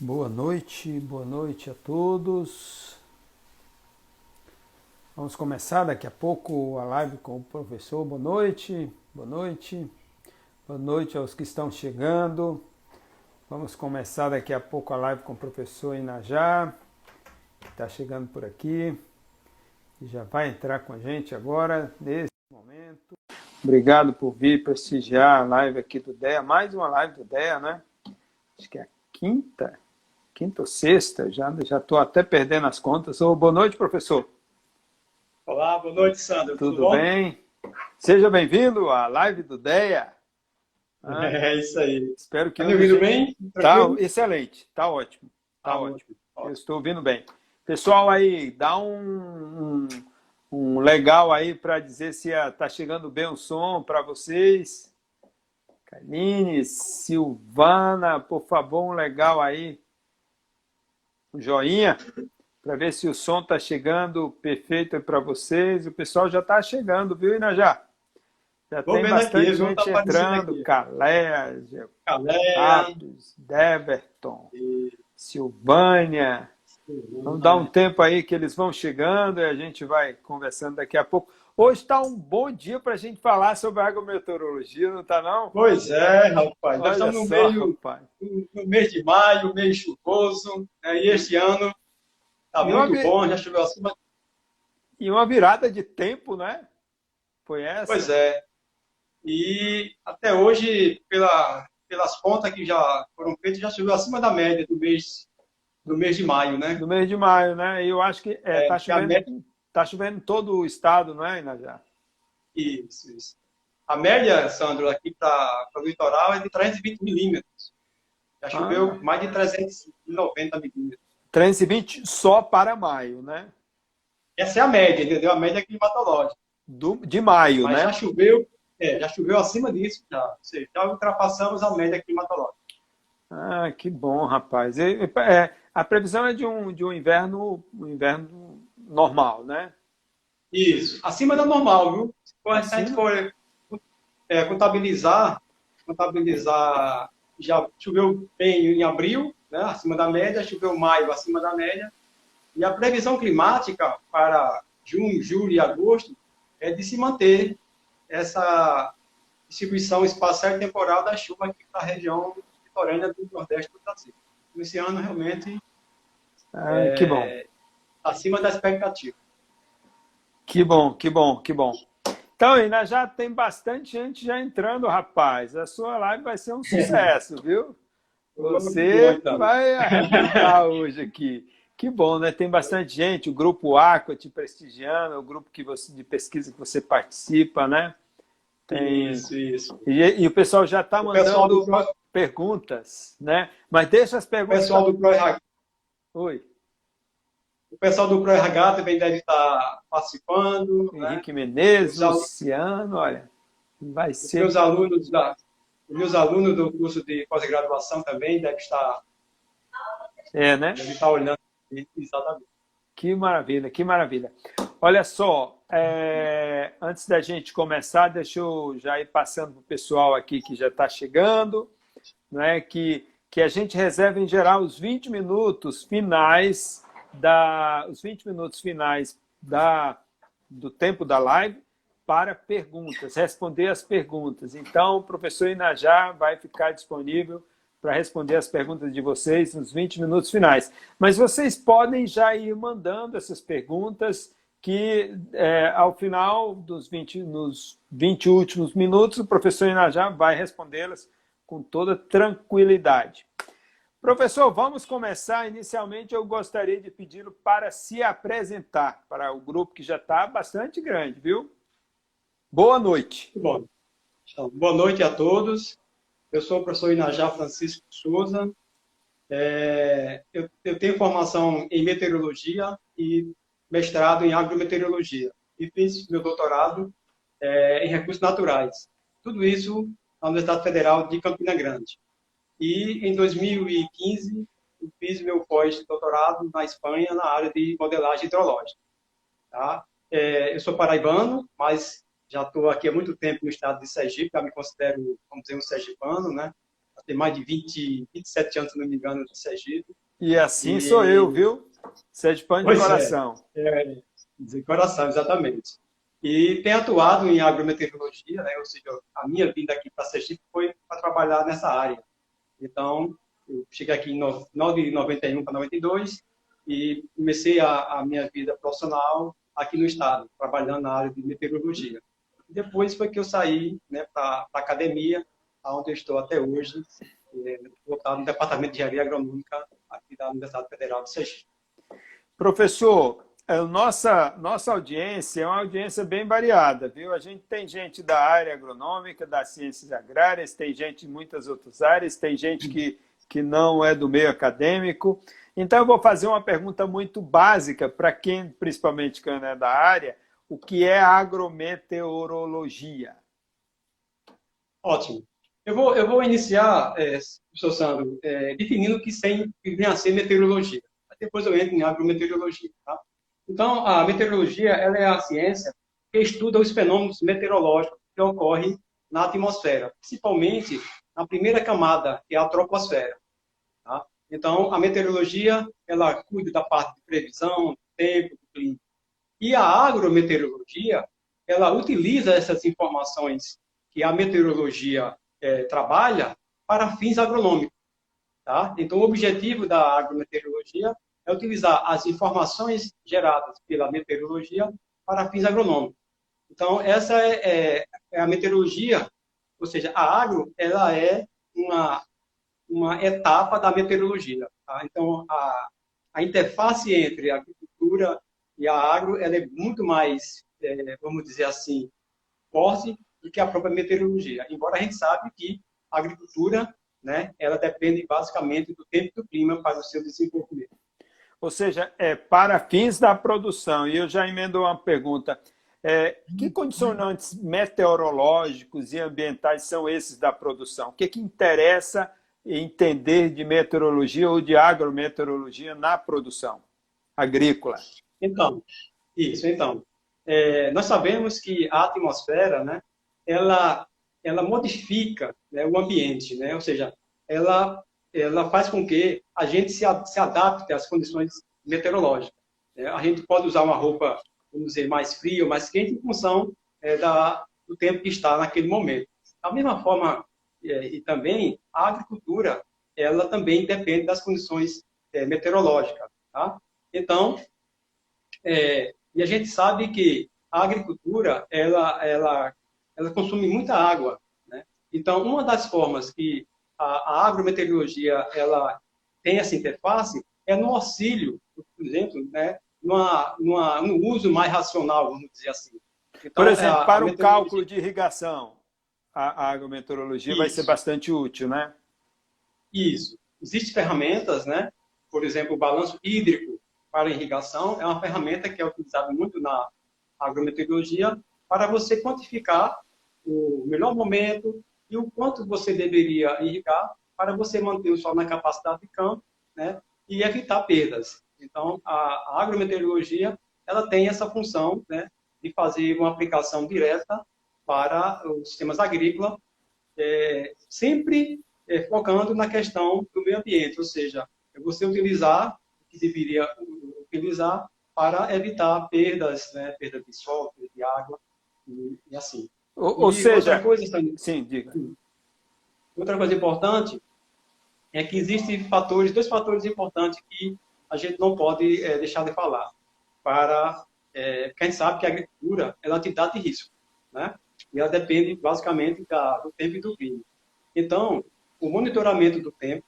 Boa noite, boa noite a todos. Vamos começar daqui a pouco a live com o professor. Boa noite, boa noite, boa noite aos que estão chegando. Vamos começar daqui a pouco a live com o professor Inajá, que está chegando por aqui e já vai entrar com a gente agora, nesse momento. Obrigado por vir prestigiar a live aqui do DEA, mais uma live do DEA, né? Acho que é a quinta quinta ou sexta, já já estou até perdendo as contas. Oh, boa noite, professor. Olá, boa noite, Sandro. Tudo, Tudo bem? Seja bem-vindo à live do DEA. Ah, é isso aí. Espero que... Está me ouvindo bem? Está excelente, está ótimo. Está ah, ótimo. ótimo. Eu estou ouvindo bem. Pessoal aí, dá um, um, um legal aí para dizer se está chegando bem o som para vocês. Kaline, Silvana, por favor, um legal aí joinha para ver se o som está chegando perfeito para vocês. O pessoal já está chegando, viu, Inajá? Já Vou tem bastante aqui, gente tá entrando. Calé, Capes, Deverton, e... Silvânia. Vamos dar um tempo aí que eles vão chegando e a gente vai conversando daqui a pouco. Hoje está um bom dia para a gente falar sobre agrometeorologia, não está não? Pois é, rapaz. Nós estamos no, só, meio, rapaz. no mês de maio, mês chuvoso, né? e este ano está muito bom, já choveu acima. E uma virada de tempo, né? Foi essa? Pois é. E até hoje, pela, pelas contas que já foram feitas, já choveu acima da média do mês, do mês de maio, né? Do mês de maio, né? E eu acho que está é, é, tá chovendo... Está chovendo todo o estado, não é, Inajá? Isso, isso. A média, Sandro, aqui para o litoral é de 320 milímetros. Já choveu ah. mais de 390 milímetros. 320 só para maio, né? Essa é a média, entendeu? A média climatológica. Do, de maio, Mas né? já choveu, é, já choveu acima disso, já. Ou seja, já ultrapassamos a média climatológica. Ah, que bom, rapaz. É, é, a previsão é de um, de um inverno, um inverno normal, né? Isso, acima da normal, viu? Se a gente for é, contabilizar, contabilizar, já choveu bem em abril, né, acima da média, choveu maio acima da média, e a previsão climática para junho, julho e agosto é de se manter essa distribuição espacial e temporal da chuva aqui na região litorânea do Nordeste do Brasil. Esse ano, realmente, ah, é, que bom acima da expectativa. Que bom, que bom, que bom. Então, ainda já tem bastante gente já entrando, rapaz. A sua live vai ser um sucesso, viu? Você vai arrebentar hoje aqui. Que bom, né? Tem bastante gente, o grupo Aqua te prestigiando, o grupo que você, de pesquisa que você participa, né? Tem... Isso, isso. E, e o pessoal já está mandando do... perguntas, né? Mas deixa as perguntas. O pessoal do Pro... Oi. O pessoal do ProRH também deve estar participando. Né? Henrique né? Menezes, Luciano, olha, vai os ser... Meus alunos, da, meus alunos do curso de pós-graduação também devem estar... É, né? Devem estar olhando, exatamente. Que maravilha, que maravilha. Olha só, é, antes da gente começar, deixa eu já ir passando para o pessoal aqui que já está chegando, né, que, que a gente reserva, em geral, os 20 minutos finais da, os 20 minutos finais da, do tempo da live para perguntas, responder as perguntas. Então, o professor Inajá vai ficar disponível para responder as perguntas de vocês nos 20 minutos finais. Mas vocês podem já ir mandando essas perguntas que é, ao final dos 20, nos 20 últimos minutos, o professor Inajá vai respondê-las com toda tranquilidade. Professor, vamos começar. Inicialmente, eu gostaria de pedi-lo para se apresentar para o grupo que já está bastante grande, viu? Boa noite. Bom, então, boa noite a todos. Eu sou o professor Inajá Francisco Souza. É, eu, eu, tenho formação em meteorologia e mestrado em agrometeorologia. E fiz meu doutorado é, em recursos naturais. Tudo isso na Universidade Federal de Campina Grande. E em 2015 eu fiz meu pós-doutorado na Espanha na área de modelagem hidrológica. Tá? É, eu sou paraibano, mas já estou aqui há muito tempo no estado de Sergipe, já me considero, vamos dizer, um sergipano, né? tem mais de 20, 27 anos, se não me engano, de Sergipe. E assim e... sou eu, viu? Sergipano de é. coração. É, é, de coração, exatamente. E tenho atuado em agrometeorologia, né? ou seja, a minha vinda aqui para Sergipe foi para trabalhar nessa área. Então, eu cheguei aqui em 9 de 91 para 92 e comecei a, a minha vida profissional aqui no estado, trabalhando na área de meteorologia. Depois foi que eu saí né, para a academia, onde eu estou até hoje, é, voltado no Departamento de Engenharia Agronômica aqui da Universidade Federal de Sergipe. Professor, a é, nossa, nossa audiência é uma audiência bem variada, viu? A gente tem gente da área agronômica, das ciências agrárias, tem gente de muitas outras áreas, tem gente que, que não é do meio acadêmico. Então, eu vou fazer uma pergunta muito básica para quem, principalmente quem é da área, o que é agrometeorologia? Ótimo. Eu vou, eu vou iniciar, é, professor Sandro, é, definindo o que, sem, que vem a ser meteorologia. Depois eu entro em agrometeorologia. Tá? Então, a meteorologia ela é a ciência que estuda os fenômenos meteorológicos que ocorrem na atmosfera, principalmente na primeira camada, que é a troposfera. Tá? Então, a meteorologia ela cuida da parte de previsão, do tempo, do clima. E a agrometeorologia ela utiliza essas informações que a meteorologia é, trabalha para fins agronômicos. Tá? Então, o objetivo da agrometeorologia é utilizar as informações geradas pela meteorologia para fins agronômicos. Então, essa é, é, é a meteorologia, ou seja, a agro, ela é uma, uma etapa da meteorologia. Tá? Então, a, a interface entre a agricultura e a agro, ela é muito mais, é, vamos dizer assim, forte do que a própria meteorologia. Embora a gente sabe que a agricultura, né, ela depende basicamente do tempo e do clima para o seu desenvolvimento. Ou seja, é para fins da produção. E eu já emendo uma pergunta. É, que condicionantes meteorológicos e ambientais são esses da produção? O que, que interessa entender de meteorologia ou de agrometeorologia na produção agrícola? Então, isso, então. É, nós sabemos que a atmosfera, né, ela, ela modifica né, o ambiente, né? ou seja, ela, ela faz com que a gente se, se adapte às condições meteorológicas. Né? A gente pode usar uma roupa, vamos dizer, mais fria ou mais quente em função é, da, do tempo que está naquele momento. Da mesma forma, é, e também, a agricultura, ela também depende das condições é, meteorológicas. Tá? Então, é, e a gente sabe que a agricultura, ela, ela ela consome muita água. Né? Então, uma das formas que a, a agrometeorologia ela tem essa interface é no auxílio, por exemplo, né, numa, numa, no uso mais racional, vamos dizer assim. Então, por exemplo, a, para o cálculo de irrigação, a, a agrometeorologia Isso. vai ser bastante útil, né? Isso. Existem ferramentas, né? Por exemplo, o balanço hídrico para irrigação é uma ferramenta que é utilizada muito na agrometeorologia para você quantificar o melhor momento e o quanto você deveria irrigar para você manter o sol na capacidade de campo né, e evitar perdas. Então, a, a agrometeorologia ela tem essa função né, de fazer uma aplicação direta para os sistemas agrícolas, é, sempre é, focando na questão do meio ambiente, ou seja, é você utilizar o que deveria utilizar para evitar perdas, né, perda de sol, perda de água e, e assim. Ou, ou seja, outra coisa, sim, diga. Outra coisa importante é que existem fatores, dois fatores importantes que a gente não pode é, deixar de falar. Para, é, a gente sabe que a agricultura é uma atividade de risco, né? E ela depende basicamente da, do tempo e do clima. Então, o monitoramento do tempo,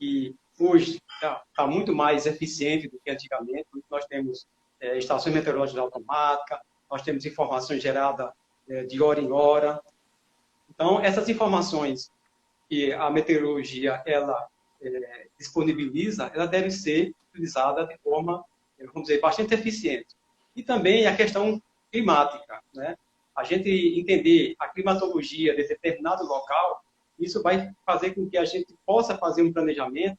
que hoje está tá muito mais eficiente do que antigamente, nós temos é, estações meteorológicas automáticas, nós temos informações geradas é, de hora em hora. Então, essas informações que a meteorologia ela é, disponibiliza, ela deve ser utilizada de forma, vamos dizer, bastante eficiente. E também a questão climática, né? A gente entender a climatologia de determinado local, isso vai fazer com que a gente possa fazer um planejamento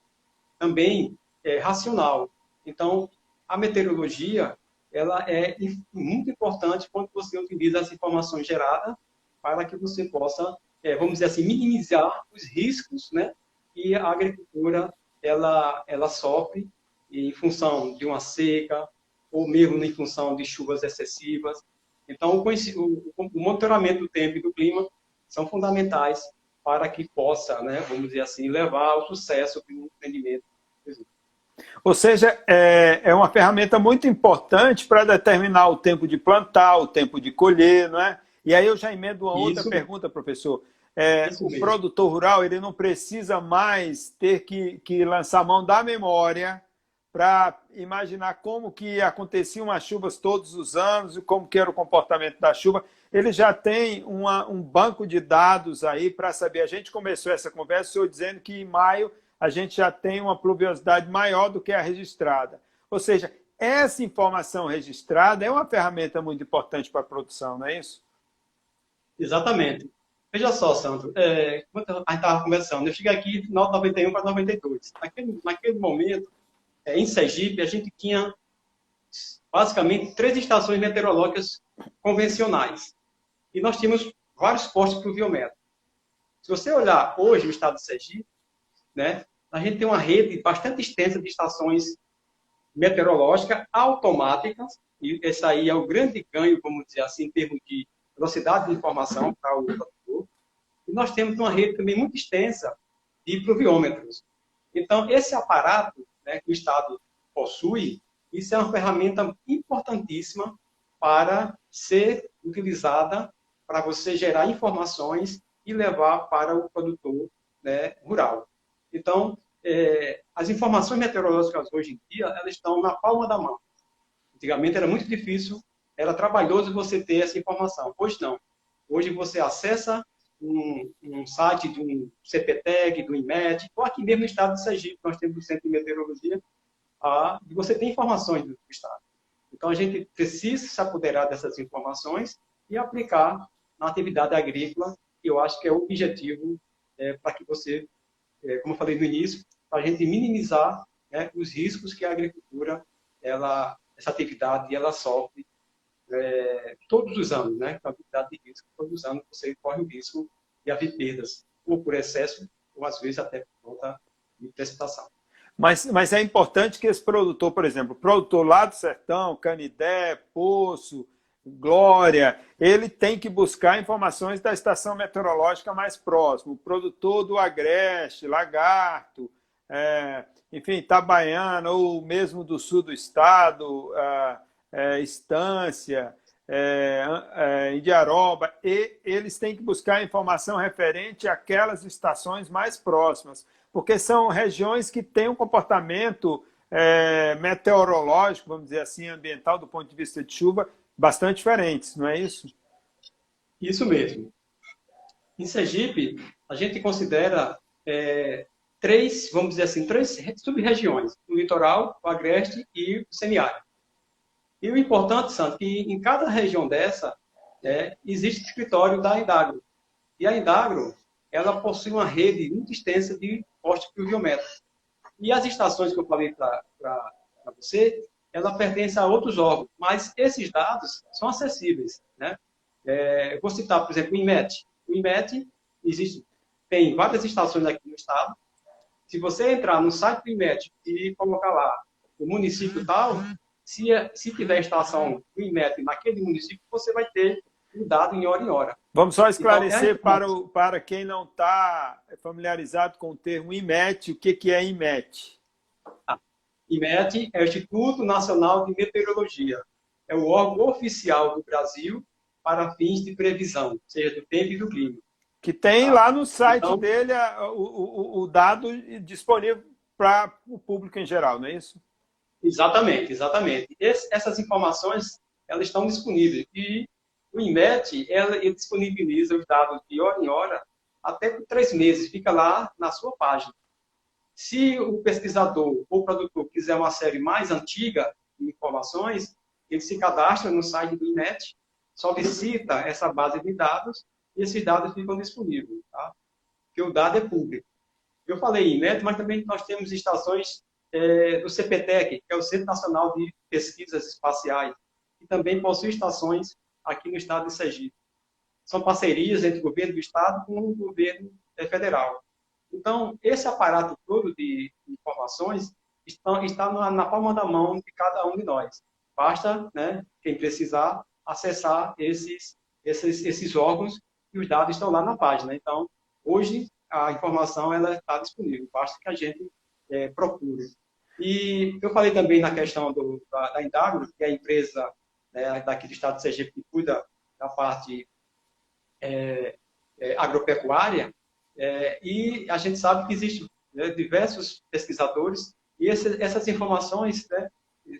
também é, racional. Então, a meteorologia ela é muito importante quando você utiliza as informações geradas para que você possa é, vamos dizer assim, minimizar os riscos né, que a agricultura ela, ela sofre em função de uma seca ou mesmo em função de chuvas excessivas. Então, o, o, o monitoramento do tempo e do clima são fundamentais para que possa, né, vamos dizer assim, levar ao sucesso do empreendimento. Ou seja, é, é uma ferramenta muito importante para determinar o tempo de plantar, o tempo de colher, não é? E aí eu já emendo uma outra Isso. pergunta, professor. É, o mesmo. produtor rural ele não precisa mais ter que, que lançar mão da memória para imaginar como que aconteciam as chuvas todos os anos e como que era o comportamento da chuva. Ele já tem uma, um banco de dados aí para saber. A gente começou essa conversa, o senhor dizendo que em maio a gente já tem uma pluviosidade maior do que a registrada. Ou seja, essa informação registrada é uma ferramenta muito importante para a produção, não é isso? Exatamente. Veja só, Sandro, é, a gente estava conversando, eu cheguei aqui de 91 para 92. Naquele, naquele momento, é, em Sergipe, a gente tinha basicamente três estações meteorológicas convencionais. E nós tínhamos vários postos pluviométricos. Se você olhar hoje o estado de Sergipe, né, a gente tem uma rede bastante extensa de estações meteorológicas automáticas, e esse aí é o grande ganho, vamos dizer assim, em termos de velocidade de informação para o produtor. E nós temos uma rede também muito extensa de pluviômetros. Então, esse aparato né, que o Estado possui, isso é uma ferramenta importantíssima para ser utilizada para você gerar informações e levar para o produtor né, rural. Então, é, as informações meteorológicas hoje em dia, elas estão na palma da mão. Antigamente era muito difícil, era trabalhoso você ter essa informação. Hoje não. Hoje você acessa um, um site de um CPTEC, do IMED, ou aqui mesmo no estado de Sergipe, nós temos o Centro de Meteorologia, a, e você tem informações do estado. Então, a gente precisa se apoderar dessas informações e aplicar na atividade agrícola, que eu acho que é o objetivo é, para que você como eu falei no início, para a gente minimizar né, os riscos que a agricultura, ela, essa atividade, ela sofre é, todos os anos, né? A atividade de risco, todos os anos você corre o risco de haver perdas, ou por excesso, ou às vezes até por conta de precipitação. Mas, mas é importante que esse produtor, por exemplo, produtor lá do sertão, Canidé, Poço, Glória, ele tem que buscar informações da estação meteorológica mais próxima. O produtor do Agreste, Lagarto, é, enfim, Itabaiana, ou mesmo do sul do estado, é, é, Estância, é, é, Indiaroba, e eles têm que buscar informação referente àquelas estações mais próximas, porque são regiões que têm um comportamento é, meteorológico, vamos dizer assim, ambiental, do ponto de vista de chuva, bastante diferentes, não é isso? Isso mesmo. Em Sergipe, a gente considera é, três, vamos dizer assim, três sub-regiões: o litoral, o agreste e o semiárido. E o importante, Santo, que em cada região dessa é, existe escritório da Indagro. E a Indagro, ela possui uma rede muito extensa de postos pluviométricos. E as estações que eu falei para você, ela pertence a outros órgãos, mas esses dados são acessíveis. Né? É, vou citar, por exemplo, o IMET. O IMET existe, tem várias estações aqui no estado. Se você entrar no site do IMET e colocar lá o município tal, se, se tiver estação do IMET naquele município, você vai ter o dado em hora em hora. Vamos só esclarecer então, é para, o, para quem não está familiarizado com o termo IMET, o que, que é IMET? Ah, IMET é o Instituto Nacional de Meteorologia. É o órgão oficial do Brasil para fins de previsão, ou seja, do tempo e do clima. Que tem tá? lá no site então, dele o, o, o dado disponível para o público em geral, não é isso? Exatamente, exatamente. Esse, essas informações elas estão disponíveis. E o IMET ela, ele disponibiliza os dados de hora em hora até por três meses. Fica lá na sua página. Se o pesquisador ou produtor quiser uma série mais antiga de informações, ele se cadastra no site do INET, solicita essa base de dados e esses dados ficam disponíveis, tá? Porque o dado é público. Eu falei INET, mas também nós temos estações é, do CPTEC, que é o Centro Nacional de Pesquisas Espaciais, que também possui estações aqui no estado de Sergipe. são parcerias entre o governo do Estado com o governo é, federal. Então, esse aparato todo de informações está, está na, na, palma da mão de cada um de nós. Basta, né, quem precisar, acessar esses, esses, esses órgãos e os dados estão lá na página. Então, hoje, a informação ela está disponível, basta que a gente é, procure. E eu falei também na questão do, da, da Indagro, que é a empresa né, daqui do estado de Sergipe que cuida da parte é, é, agropecuária, é, e a gente sabe que existem né, diversos pesquisadores, e esse, essas informações né,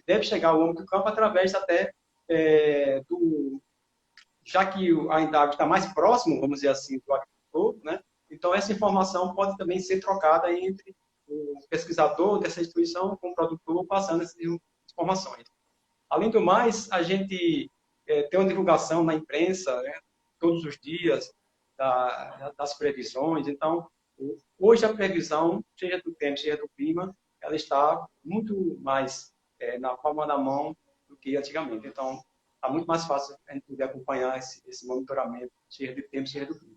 devem chegar ao homem do campo através até é, do. Já que a Indagro está mais próximo, vamos dizer assim, do agricultor, né, então essa informação pode também ser trocada entre o pesquisador dessa instituição com o produtor, passando essas informações. Além do mais, a gente é, tem uma divulgação na imprensa né, todos os dias da, das previsões. Então, hoje a previsão, seja do tempo, seja do clima, ela está muito mais é, na palma da mão do que antigamente. Então, está muito mais fácil a gente poder acompanhar esse, esse monitoramento, seja do tempo, seja do clima.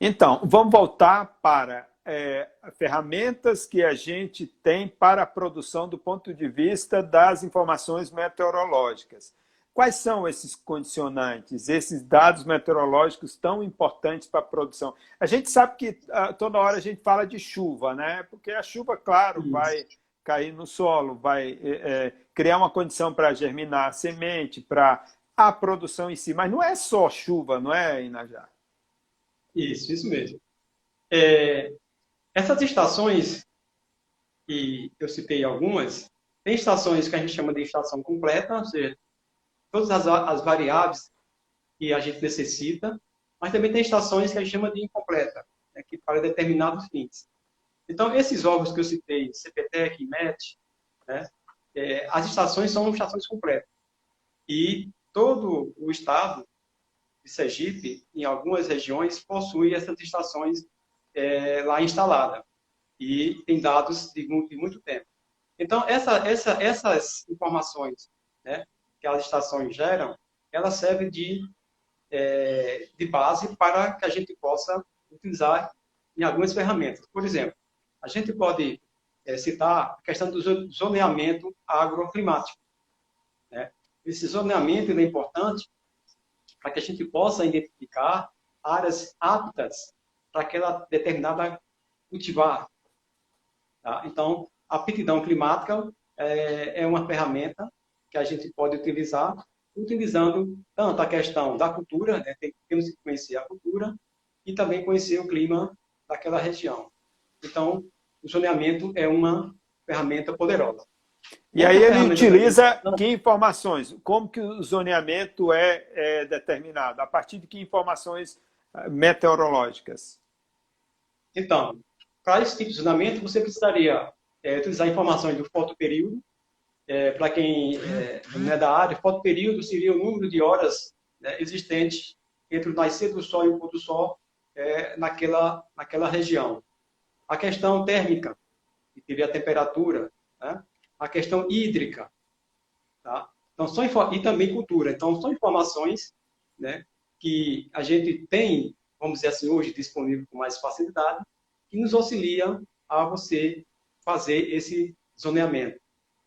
Então, vamos voltar para é, ferramentas que a gente tem para a produção do ponto de vista das informações meteorológicas. Quais são esses condicionantes, esses dados meteorológicos tão importantes para a produção? A gente sabe que uh, toda hora a gente fala de chuva, né? Porque a chuva, claro, Isso. vai cair no solo, vai é, criar uma condição para germinar a semente, para a produção em si. Mas não é só chuva, não é, Inajá? Isso, isso mesmo. É, essas estações, e eu citei algumas, tem estações que a gente chama de estação completa, ou seja, todas as, as variáveis que a gente necessita, mas também tem estações que a gente chama de incompleta, né, que para determinados fins. Então, esses órgãos que eu citei, CPTEC, MET, né, é, as estações são estações completas. E todo o estado de Sergipe, em algumas regiões, possui essas estações é, lá instalada e tem dados de muito, de muito tempo. Então, essa, essa, essas informações né, que as estações geram, elas servem de, é, de base para que a gente possa utilizar em algumas ferramentas. Por exemplo, a gente pode é, citar a questão do zoneamento agroclimático. Né? Esse zoneamento é importante para que a gente possa identificar áreas aptas para aquela determinada cultivar. Tá? Então, a aptidão climática é, é uma ferramenta que a gente pode utilizar, utilizando tanto a questão da cultura, né? temos que conhecer a cultura, e também conhecer o clima daquela região. Então, o zoneamento é uma ferramenta poderosa. E aí ele utiliza que informações? Como que o zoneamento é, é, determinado? A partir de que informações eh, meteorológicas? Então, para esse tipo de zoneamento, você precisaria é, utilizar informações do fotoperíodo. É, para quem é, não é da área, fotoperíodo seria o número de horas né, existente entre o nascer do sol e o pôr do sol é, naquela, naquela região. A questão térmica, que teria a temperatura, né? a questão hídrica, tá? então, são, e também cultura. Então, são informações né, que a gente tem vamos dizer assim, hoje disponível com mais facilidade, que nos auxilia a você fazer esse zoneamento.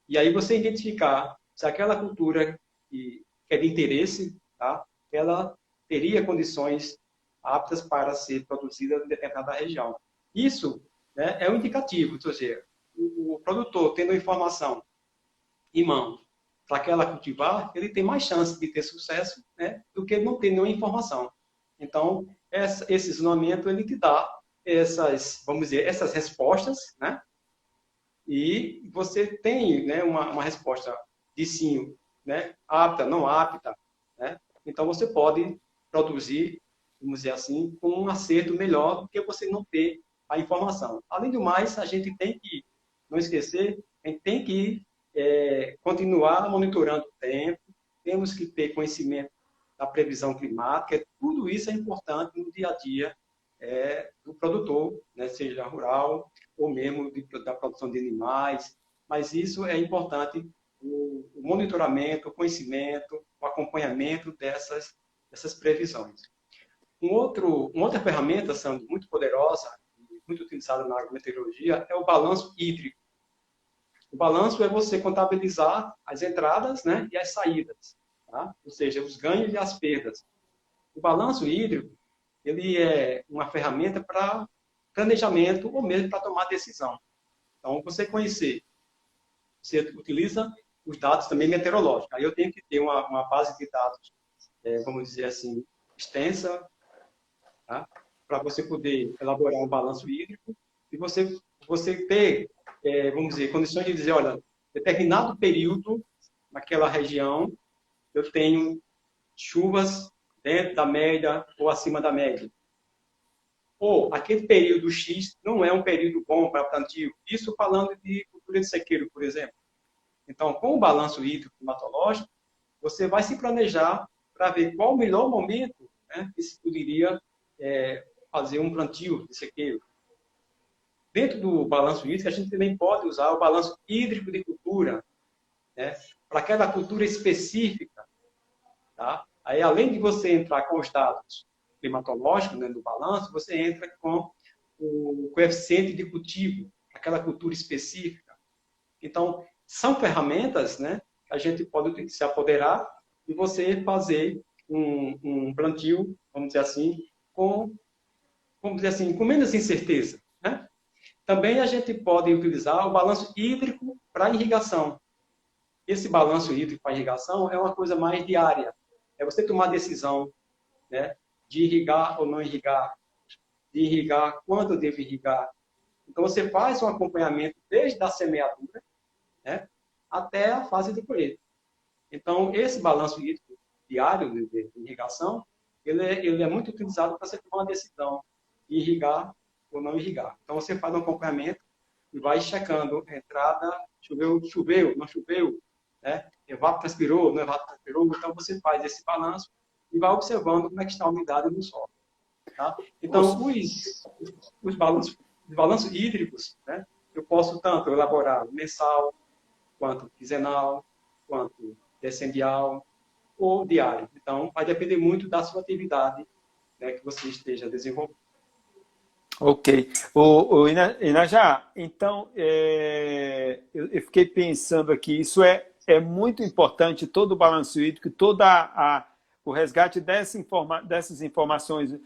E aí você identificar se aquela cultura que é de interesse, tá? ela teria condições aptas para ser produzida em determinada região. Isso né, é um indicativo, ou seja, o, produtor tendo a informação em mão para aquela cultivar, ele tem mais chance de ter sucesso né, do que não ter nenhuma informação. Então, essa, esse zoneamento ele te dá essas, vamos dizer, essas respostas, né? E você tem, né, uma, uma resposta de sim, né, apta, não apta, né? Então você pode produzir, vamos dizer assim, com um acerto melhor do que você não ter a informação. Além do mais, a gente tem que não esquecer, a gente tem que é, continuar monitorando o tempo, temos que ter conhecimento da previsão climática, tudo isso é importante no dia a dia é, do produtor, né, seja rural ou mesmo de, da produção de animais, mas isso é importante o, o, monitoramento, o conhecimento, o acompanhamento dessas, dessas previsões. um outro, uma outra ferramenta, Sandro, muito poderosa, muito utilizada na agrometeorologia, é o balanço hídrico. O balanço é você contabilizar as entradas né, e as saídas, tá? ou seja, os ganhos e as perdas. O balanço hídrico ele é uma ferramenta para planejamento ou mesmo para tomar decisão. Então, você conhecer, você utiliza os dados também meteorológicos. Aí eu tenho que ter uma, uma base de dados, é, vamos dizer assim, extensa, tá? para você poder elaborar um balanço hídrico e você, você ter, é, vamos dizer, condições de dizer, olha, determinado período naquela região eu tenho chuvas dentro da média ou acima da média. Ou aquele período X não é um período bom para plantio. Isso falando de cultura de sequeiro, por exemplo. Então, com o balanço hídrico climatológico, você vai se planejar para ver qual o melhor momento né, que se poderia é, fazer um plantio de sequeiro. Dentro do balanço hídrico, a gente também pode usar o balanço hídrico de cultura, né, para aquela cultura específica. Tá? Aí, além de você entrar com os dados climatológicos né, do balanço, você entra com o coeficiente de cultivo, aquela cultura específica. Então, são ferramentas né, que a gente pode se apoderar e você fazer um, um plantio, vamos dizer assim, com, vamos dizer assim, com menos incerteza. Né? Também a gente pode utilizar o balanço hídrico para irrigação. Esse balanço hídrico para irrigação é uma coisa mais diária. É você tomar decisão né, de irrigar ou não irrigar, de irrigar quando deve irrigar. Então, você faz um acompanhamento desde a semeadura né, até a fase de colheita. Então, esse balanço diário de, de irrigação, ele é, ele é muito utilizado para você tomar uma decisão de irrigar ou não irrigar. Então, você faz um acompanhamento e vai checando entrada, choveu, choveu, não choveu, né? evapotranspirou, não evapotranspirou. Então, você faz esse balanço e vai observando como é que está a umidade no solo. Tá? Então, os, os balanços, os balanços hídricos, né? eu posso tanto elaborar mensal, quanto quinzenal, quanto decendial ou diário. Então, vai depender muito da sua atividade né, que você esteja desenvolvendo. Ok. O, o Inajá, então, é, eu, eu, fiquei pensando aqui, isso é, é muito importante, todo o balanço hídrico, toda a, o resgate dessa informa, dessas informações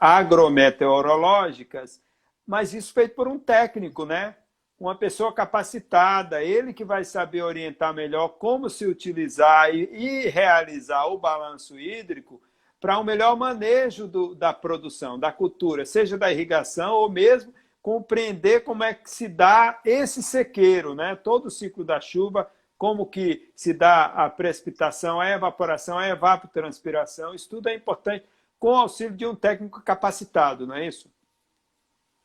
agrometeorológicas, mas isso feito por um técnico, né? uma pessoa capacitada, ele que vai saber orientar melhor como se utilizar e, e realizar o balanço hídrico para um melhor manejo do, da produção, da cultura, seja da irrigação ou mesmo compreender como é que se dá esse sequeiro, né? todo o ciclo da chuva, como que se dá a precipitação, a evaporação, a evapotranspiração, isso tudo é importante com o auxílio de um técnico capacitado, não é isso?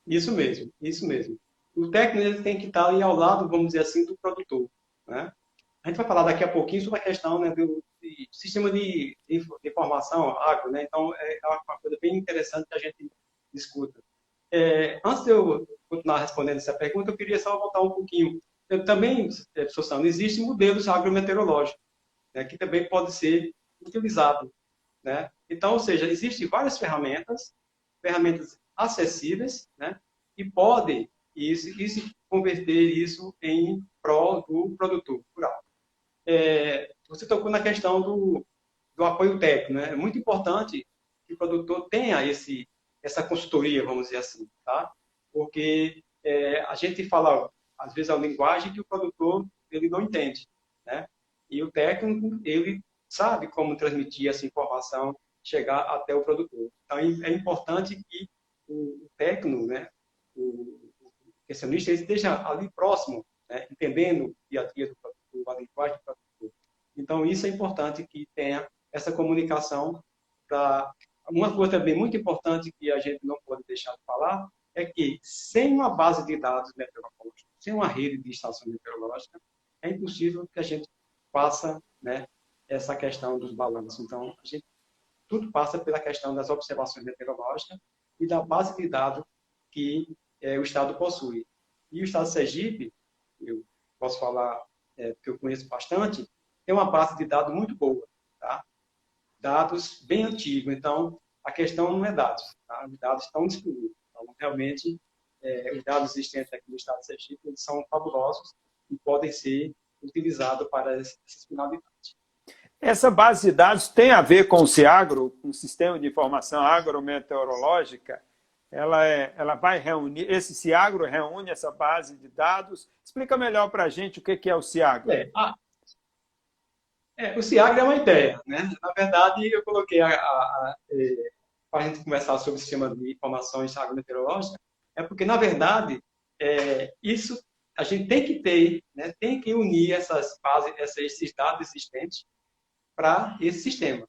Isso mesmo, isso mesmo o técnico tem que estar ali ao lado, vamos dizer assim, do produtor. Né? A gente vai falar daqui a pouquinho sobre a questão né, do, sistema de, de, informação agro, né? então é uma coisa bem interessante que a gente discuta. É, antes de eu continuar respondendo essa pergunta, eu queria só voltar um pouquinho. Também, professor Sandro, existem modelos agrometeorológicos, né, que também pode ser utilizado. Né? Então, ou seja, existem várias ferramentas, ferramentas acessíveis, né, e podem e se converter isso em prol do produtor rural. É, você tocou na questão do, do apoio técnico. Né? É muito importante que o produtor tenha esse, essa consultoria, vamos dizer assim, tá? porque é, a gente fala, às vezes, a linguagem que o produtor ele não entende. Né? E o técnico, ele sabe como transmitir essa informação, chegar até o produtor. Então, é importante que o técnico, né, o, nutricionista esteja ali próximo, né, entendendo o dia a do produtor, a linguagem do produtor. Então, isso é importante que tenha essa comunicação. Pra... Uma coisa também muito importante que a gente não pode deixar de falar é que, sem uma base de dados meteorológicos, sem uma rede de estação meteorológica, é impossível que a gente faça né, essa questão dos balanços. Então, a gente, tudo passa pela questão das observações meteorológicas e da base de dados que é, o Estado possui. E o Estado de Sergipe, eu posso falar, é, porque eu conheço bastante, tem uma base de dados muito boa, tá? dados bem antigos. Então, a questão não é dados. Tá? Os dados estão disponíveis. Então, realmente, é, os dados existentes aqui no estado de Sergipe eles são fabulosos e podem ser utilizados para essas finalidades. Essa base de dados tem a ver com o CIAGRO, com o Sistema de Informação Agrometeorológica? Ela, é, ela vai reunir, esse CIAGRO reúne essa base de dados. Explica melhor para a gente o que é o CIAGRO. É, a, é, o CIAGRO é uma ideia. Né? Na verdade, eu coloquei a, a, a é, para a gente conversar sobre o sistema de informações agrometeorológicas, é porque, na verdade, é, isso a gente tem que ter, né, tem que unir essas bases, esses dados existentes para esse sistema.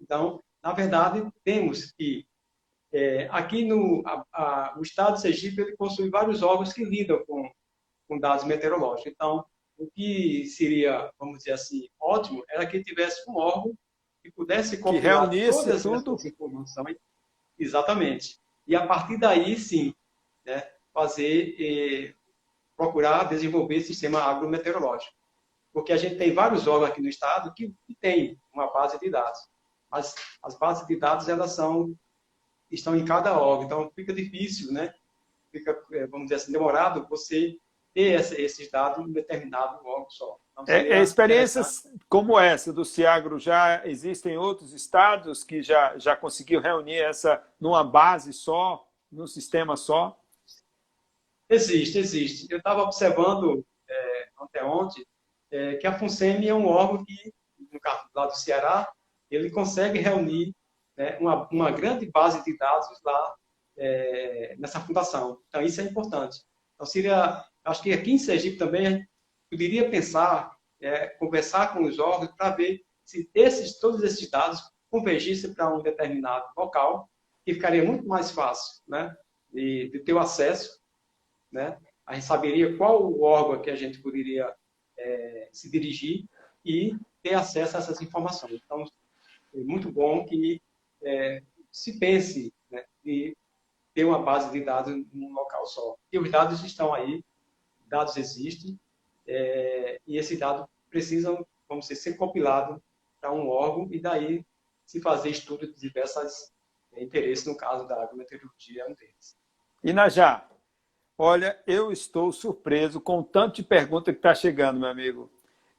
Então, na verdade, temos que, é, aqui no a, a, o Estado de Sergipe, ele possui vários órgãos que lidam com, com dados meteorológicos. Então, o que seria, vamos dizer assim, ótimo, era que tivesse um órgão que pudesse compilar que todas tudo. essas informações. Exatamente. E a partir daí, sim, né, fazer, eh, procurar desenvolver sistema agrometeorológico porque a gente tem vários órgãos aqui no estado que, que tem uma base de dados. Mas as bases de dados elas são estão em cada órgão, então fica difícil, né? Fica, é, vamos dizer assim, demorado você ter esses dados em um determinado órgão só. É, é, experiências como essa do Ciagro já existem outros estados que já já conseguiu reunir essa numa base só, num sistema só? Existe, existe. Eu estava observando é, ontem, ontem é, que a FUNSEMI é um órgão que, no caso lá do Ceará, ele consegue reunir né, uma, uma grande base de dados lá é, nessa fundação. Então, isso é importante. Então, seria, acho que aqui em Sergipe também poderia pensar, é, conversar com os órgãos para ver se esses, todos esses dados convergissem para um determinado local, que ficaria muito mais fácil né, de, de ter o acesso. Né? A gente saberia qual o órgão que a gente poderia é, se dirigir e ter acesso a essas informações. Então, é muito bom que é, se pense né, de ter uma base de dados num local só. E os dados estão aí, dados existem, é, e esses dados precisam, vamos dizer, ser compilados para um órgão e daí se fazer estudo de diversos é, interesses, no caso da agrometeorologia é um deles. E Najá, Olha, eu estou surpreso com o tanto de pergunta que está chegando, meu amigo.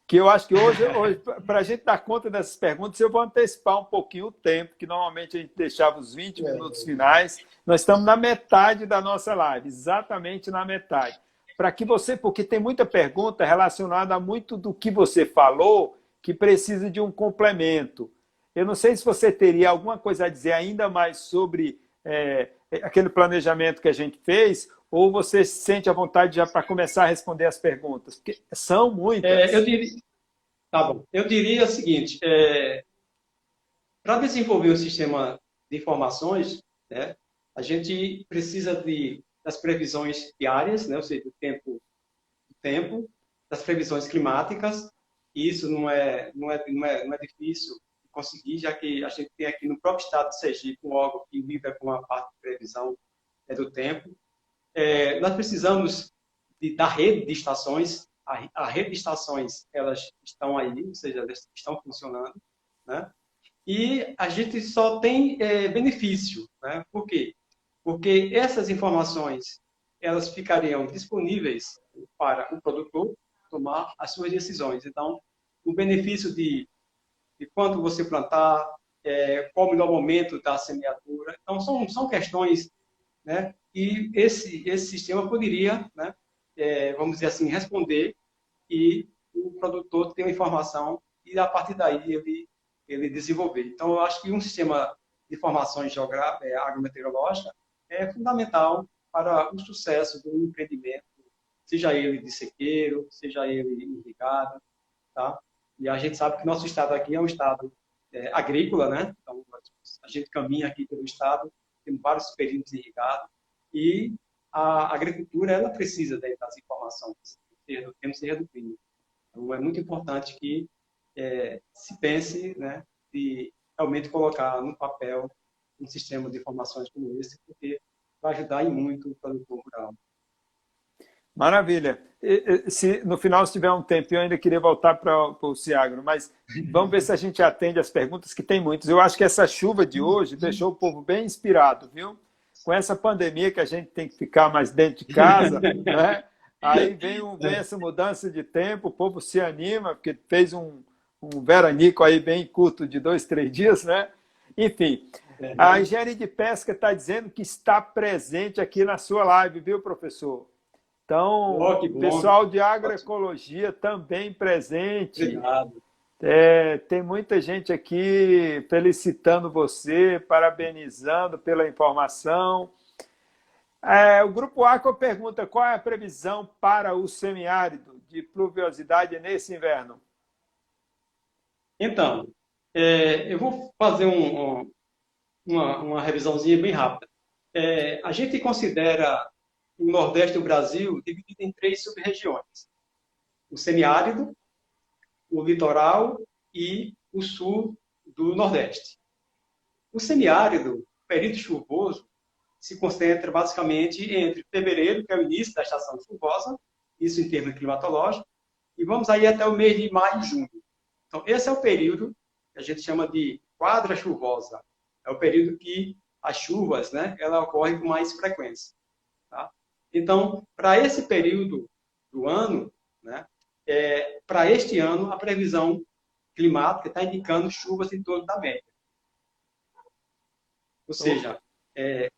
Que eu acho que hoje, hoje para a gente dar conta dessas perguntas, eu vou antecipar um pouquinho o tempo, que normalmente a gente deixava os 20 é. minutos finais. Nós estamos na metade da nossa live, exatamente na metade. Para que você, porque tem muita pergunta relacionada a muito do que você falou, que precisa de um complemento. Eu não sei se você teria alguma coisa a dizer ainda mais sobre é, aquele planejamento que a gente fez, ou você se sente à vontade já para começar a responder as perguntas? Porque são muitas. É, eu diria, tá bom. Eu diria o seguinte: é, para desenvolver o sistema de informações, né, a gente precisa de, das previsões diárias, né, ou seja, do tempo, do tempo, das previsões climáticas. E isso não é, não é, não é, não é difícil conseguir, já que a gente tem aqui no próprio estado de Sergipe um órgão que lida com a parte de previsão é, do tempo é, nós precisamos de, da rede de estações. A, a, rede de estações, elas estão aí, ou seja, elas estão funcionando, né? E a gente só tem é, benefício, né? Por quê? Porque essas informações, elas ficariam disponíveis para o produtor tomar as suas decisões. Então, o benefício de, de quanto você plantar, é, qual o melhor momento da semeadura. Então, são, são questões né, e esse, esse sistema poderia, né, é, vamos dizer assim, responder e o produtor ter uma informação e a partir daí ele, ele desenvolver. Então, eu acho que um sistema de informações é, agrometeorológicas é fundamental para o sucesso do empreendimento, seja ele de sequeiro, seja ele irrigado, tá? E a gente sabe que nosso estado aqui é um estado é, agrícola, né? Então, a gente caminha aqui pelo estado, temos vários períodos irrigados, e a agricultura ela precisa do tempo seja do clima. Então, é muito importante que é, se pense né, de realmente colocar no papel um sistema de informações como esse, porque vai ajudar em muito o produtor rural. Maravilha. Se no final, se tiver um tempo, eu ainda queria voltar para o Ciagro, mas vamos ver se a gente atende as perguntas, que tem muitas. Eu acho que essa chuva de hoje deixou o povo bem inspirado, viu? Com essa pandemia que a gente tem que ficar mais dentro de casa, né? Aí vem, um, vem essa mudança de tempo, o povo se anima, porque fez um, um veranico aí bem curto de dois, três dias, né? Enfim, a engenharia de pesca está dizendo que está presente aqui na sua live, viu, professor? Então, oh, pessoal de agroecologia também presente. Obrigado. É, tem muita gente aqui felicitando você, parabenizando pela informação. É, o Grupo Aqua pergunta qual é a previsão para o semiárido de pluviosidade nesse inverno? Então, é, eu vou fazer um, um, uma, uma revisãozinha bem rápida. É, a gente considera o Nordeste do Brasil dividido em três sub-regiões: o semiárido, o litoral e o sul do Nordeste. O semiárido, período chuvoso, se concentra basicamente entre fevereiro, que é o início da estação chuvosa, isso em termos climatológicos, e vamos aí até o mês de maio e junho. Então, esse é o período que a gente chama de quadra chuvosa. É o período que as chuvas, né, ela ocorrem com mais frequência. Tá? Então, para esse período do ano, né, é, para este ano, a previsão climática está indicando chuvas em torno da média. Ou seja, é,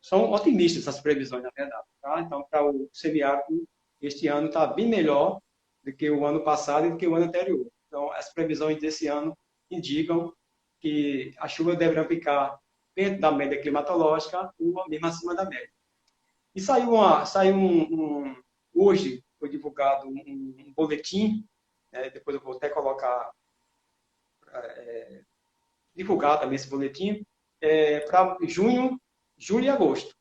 são otimistas essas previsões, na verdade. Tá? Então, para o semiárido, este ano está bem melhor do que o ano passado e do que o ano anterior. Então, as previsões desse ano indicam que a chuva deverá ficar dentro da média climatológica ou mesmo acima da média. E saiu, uma, saiu um, um hoje foi divulgado um, um boletim, né, depois eu vou até colocar, é, divulgar também esse boletim, é, para junho, julho e agosto.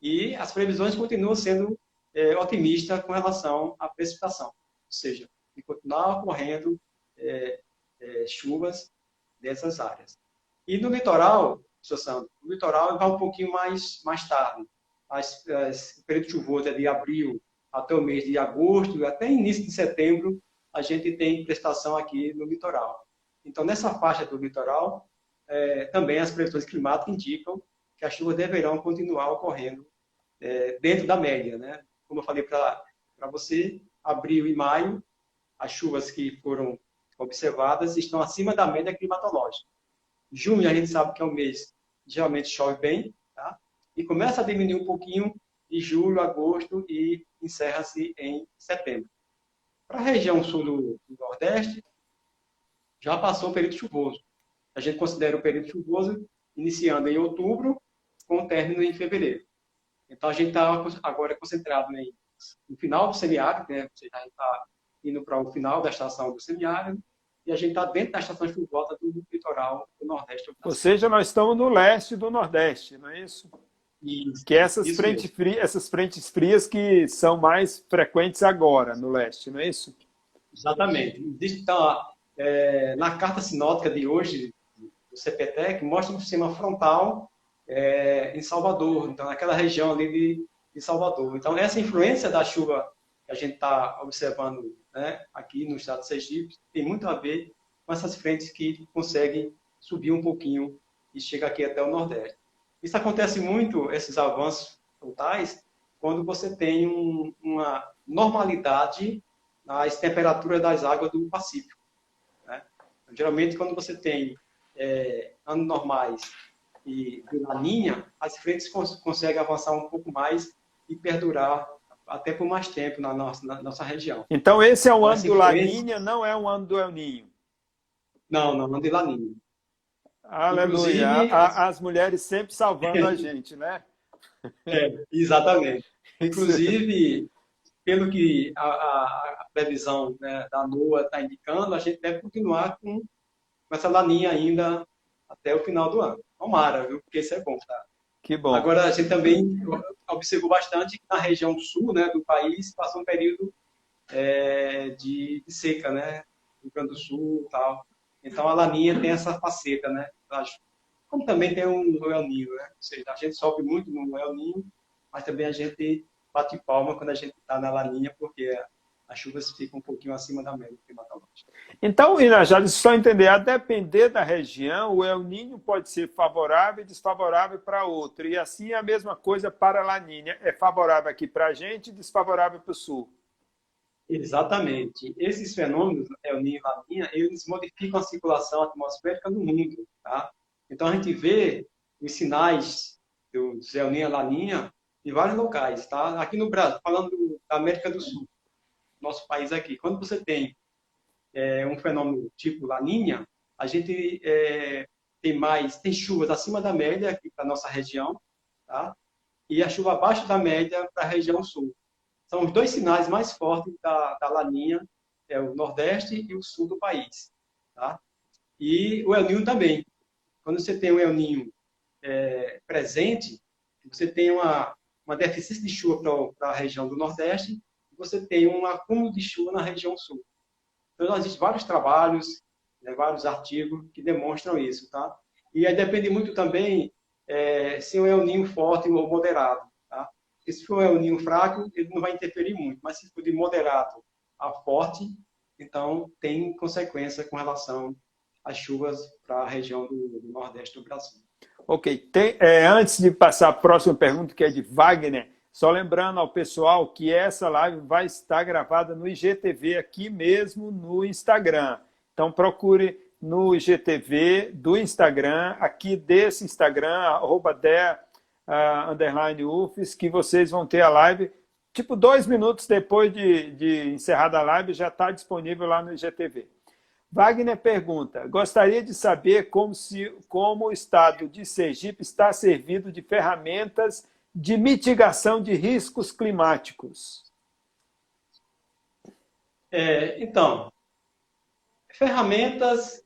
E as previsões continuam sendo é, otimistas com relação à precipitação, ou seja, de continuar ocorrendo é, é, chuvas dessas áreas. E no litoral, Sandro, no litoral vai um pouquinho mais, mais tarde. As, as, o período chuvoso é de abril até o mês de agosto, até início de setembro, a gente tem prestação aqui no litoral. Então, nessa faixa do litoral, é, também as previsões climáticas indicam que as chuvas deverão continuar ocorrendo é, dentro da média. Né? Como eu falei para você, abril e maio, as chuvas que foram observadas estão acima da média climatológica. Junho, a gente sabe que é um mês geralmente chove bem, tá? e começa a diminuir um pouquinho de julho, agosto e encerra-se em setembro. Para a região sul do, Nordeste, já passou o período chuvoso. A gente considera o período chuvoso iniciando em outubro, com término em fevereiro. Então, a gente está agora concentrado no final do semiárido, né? Você já está indo para o final da estação do semiárido, e a gente está dentro da estação de volta do litoral do Nordeste. Ou seja, nós estamos no leste do Nordeste, não é isso? Isso, que é essas, isso frente fria, essas frentes frias que são mais frequentes agora no leste, não é isso? Exatamente. Então, é, na carta sinótica de hoje, do CPTEC, mostra um sistema frontal é, em Salvador, então naquela região ali de, de Salvador. Então, essa influência da chuva que a gente está observando né, aqui no estado de Sergipe tem muito a ver com essas frentes que conseguem subir um pouquinho e chega aqui até o Nordeste. Isso acontece muito, esses avanços totais, quando você tem um, uma normalidade nas temperaturas das águas do Pacífico. Né? Geralmente, quando você tem é, anos normais e de laninha, as frentes cons conseguem avançar um pouco mais e perdurar até por mais tempo na nossa, na nossa região. Então, esse é o ano do Laninha, não é o ano do El Ninho? Não, não, ano de Laninha. Aleluia. A, as mulheres sempre salvando a gente, né? É, exatamente. Inclusive, pelo que a, a previsão né, da NOAA está indicando, a gente deve continuar com, com essa laninha ainda até o final do ano. Tomara, viu? Porque isso é bom, tá? Que bom. Agora, a gente também observou bastante que na região sul né, do país passou um período é, de, de, seca, né? Rio Grande do Sul e tal. Então, a laninha tem essa faceta, né? Como também tem um El Ninho, né? Ou seja, a gente sofre muito no El Ninho, mas também a gente bate palma quando a gente está na laninha, porque as chuvas ficam um pouquinho acima da média climatológica. Então, Inajara, só entender, a depender da região, o El Ninho pode ser favorável e desfavorável para outro. E assim a mesma coisa para a Laninha. É favorável aqui para a gente e desfavorável para o Sul. Exatamente. Esses fenômenos, El Ninho e Laninha, eles modificam a circulação atmosférica no mundo. Tá? Então, a gente vê os sinais do El Ninho e Laninha em vários locais. Tá? Aqui no Brasil, falando da América do Sul, nosso país aqui. Quando você tem é, um fenômeno tipo laninha, a gente é, tem mais, tem chuvas acima da média aqui para nossa região, tá? E a chuva abaixo da média para a região sul. São os dois sinais mais fortes da, da laninha, é o nordeste e o sul do país, tá? E o El Ninho também. Quando você tem o El Ninho é, presente, você tem uma, uma deficiência de chuva para a região do Nordeste você tem um acúmulo de chuva na região sul. Então, existem vários trabalhos, né, vários artigos que demonstram isso, tá? E aí depende muito também é, se é um Ninho forte ou moderado, tá? Porque se for um Ninho fraco, ele não vai interferir muito, mas se for de moderado a forte, então tem consequência com relação às chuvas para a região do, do Nordeste do Brasil. Ok. Tem, é, antes de passar a próxima pergunta, que é de Wagner, só lembrando ao pessoal que essa live vai estar gravada no IGTV aqui mesmo no Instagram. Então procure no IGTV do Instagram, aqui desse Instagram, arroba der, uh, underline UFES, que vocês vão ter a live, tipo dois minutos depois de, de encerrada a live, já está disponível lá no IGTV. Wagner pergunta: gostaria de saber como, se, como o estado de Sergipe está servido de ferramentas de mitigação de riscos climáticos? É, então, ferramentas,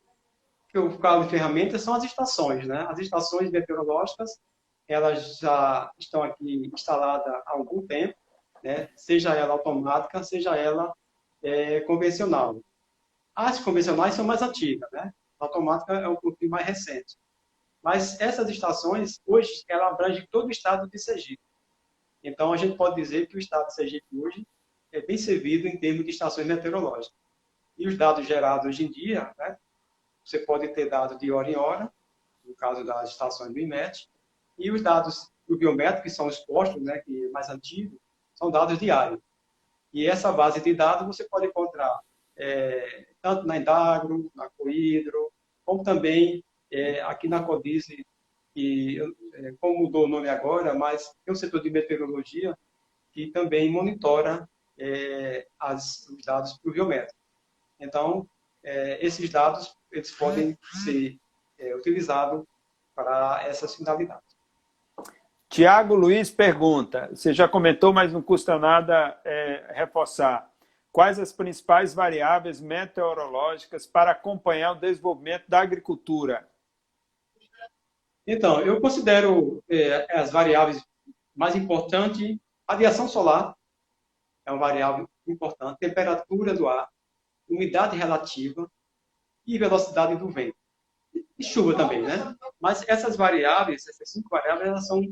que eu falo de ferramentas, são as estações. Né? As estações meteorológicas, elas já estão aqui instaladas há algum tempo, né? seja ela automática, seja ela é, convencional. As convencionais são mais antigas, né? A automática é um pouquinho mais recente. Mas essas estações, hoje, ela abrange todo o estado de Sergipe. Então, a gente pode dizer que o estado de Sergipe hoje é bem servido em termos de estações meteorológicas. E os dados gerados hoje em dia, né, você pode ter dados de hora em hora, no caso das estações do IMET, e os dados do biométrico, que são os postos, né, que é mais antigo, são dados diários. E essa base de dados você pode encontrar é, tanto na Indagro, na Coidro, como também é, aqui na Codice, que, é, como mudou o nome agora, mas tem um setor de meteorologia que também monitora é, as, os dados pluviométricos. Então, é, esses dados eles podem ser é, utilizados para essas finalidades. Tiago Luiz pergunta, você já comentou, mas não custa nada é, reforçar. Quais as principais variáveis meteorológicas para acompanhar o desenvolvimento da agricultura? Então, eu considero é, as variáveis mais importantes, radiação solar é uma variável importante, temperatura do ar, umidade relativa e velocidade do vento. E chuva também, né? Mas essas variáveis, essas cinco variáveis, elas são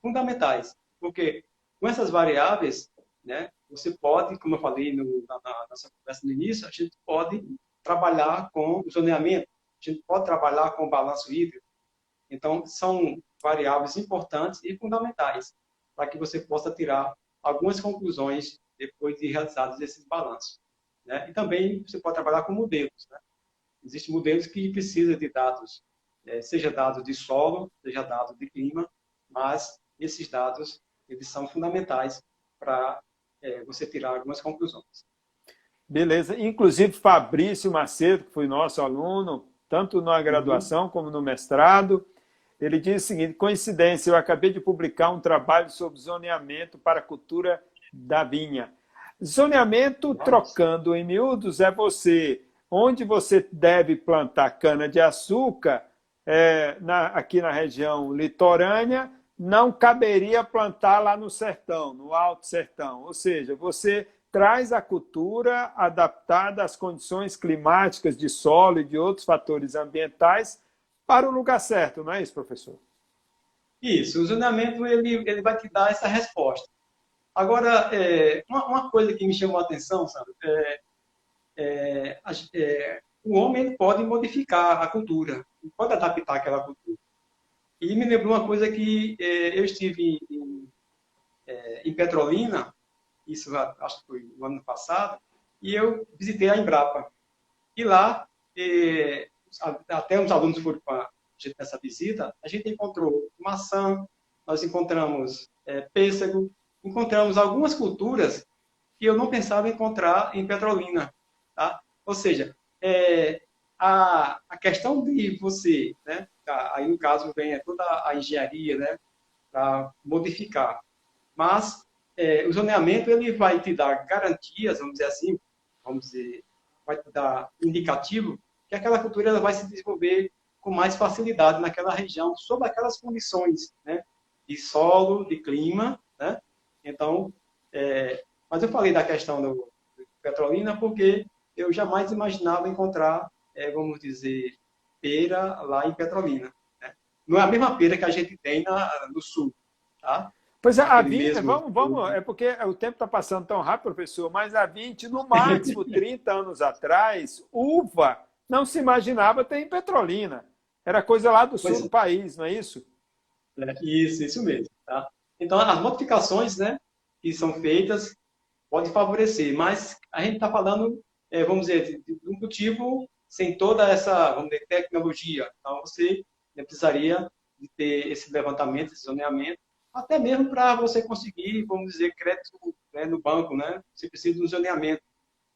fundamentais, porque com essas variáveis, né, você pode, como eu falei no, na, na nossa conversa no início, a gente pode trabalhar com o zoneamento, a gente pode trabalhar com o balanço hídrico, então, são variáveis importantes e fundamentais para que você possa tirar algumas conclusões depois de realizados esses balanços. Né? E também você pode trabalhar com modelos. Né? Existem modelos que precisam de dados, é, seja dados de solo, seja dados de clima, mas esses dados eles são fundamentais para é, você tirar algumas conclusões. Beleza. Inclusive, Fabrício Macedo, que foi nosso aluno, tanto na graduação uhum. como no mestrado, ele diz o seguinte: coincidência, eu acabei de publicar um trabalho sobre zoneamento para a cultura da vinha. Zoneamento, Nossa. trocando em miúdos, é você onde você deve plantar cana-de-açúcar, é, aqui na região litorânea, não caberia plantar lá no sertão, no alto sertão. Ou seja, você traz a cultura adaptada às condições climáticas de solo e de outros fatores ambientais para o lugar certo, não é isso, professor? Isso, o zoneamento ele, ele vai te dar essa resposta. Agora, é, uma, uma, coisa que me chamou a atenção, sabe, é, é, é o homem pode modificar a cultura, pode adaptar aquela cultura. E me lembrou uma coisa que é, eu estive em, é, em Petrolina, isso acho que foi no ano passado, e eu visitei a Embrapa. E lá, é, até os alunos foram com a gente nessa visita, a gente encontrou maçã, nós encontramos é, pêssego, encontramos algumas culturas que eu não pensava encontrar em Petrolina. Tá? Ou seja, é, a, a questão de você, né, tá, aí no caso vem toda a engenharia né, para modificar, mas é, o zoneamento ele vai te dar garantias, vamos dizer assim, vamos dizer, vai te dar indicativo que aquela cultura ela vai se desenvolver com mais facilidade naquela região, sob aquelas condições, né, de solo, de clima, né? Então, é, mas eu falei da questão do, do Petrolina porque eu jamais imaginava encontrar, é, vamos dizer, pera lá em Petrolina. Né? Não é a mesma pera que a gente tem na, no sul, tá? Pois é, a 20, mesmo... vamos, vamos, é porque o tempo está passando tão rápido, professor, mas a 20, no máximo 30 anos atrás, uva não se imaginava ter em Petrolina. Era coisa lá do sul pois do é. país, não é isso? É, isso, isso mesmo. Tá? Então, as modificações né, que são feitas podem favorecer, mas a gente está falando, é, vamos dizer, de, um cultivo sem toda essa vamos dizer, tecnologia. Então, você precisaria de ter esse levantamento, esse zoneamento, até mesmo para você conseguir, vamos dizer, crédito né, no banco, né? Você precisa de um zoneamento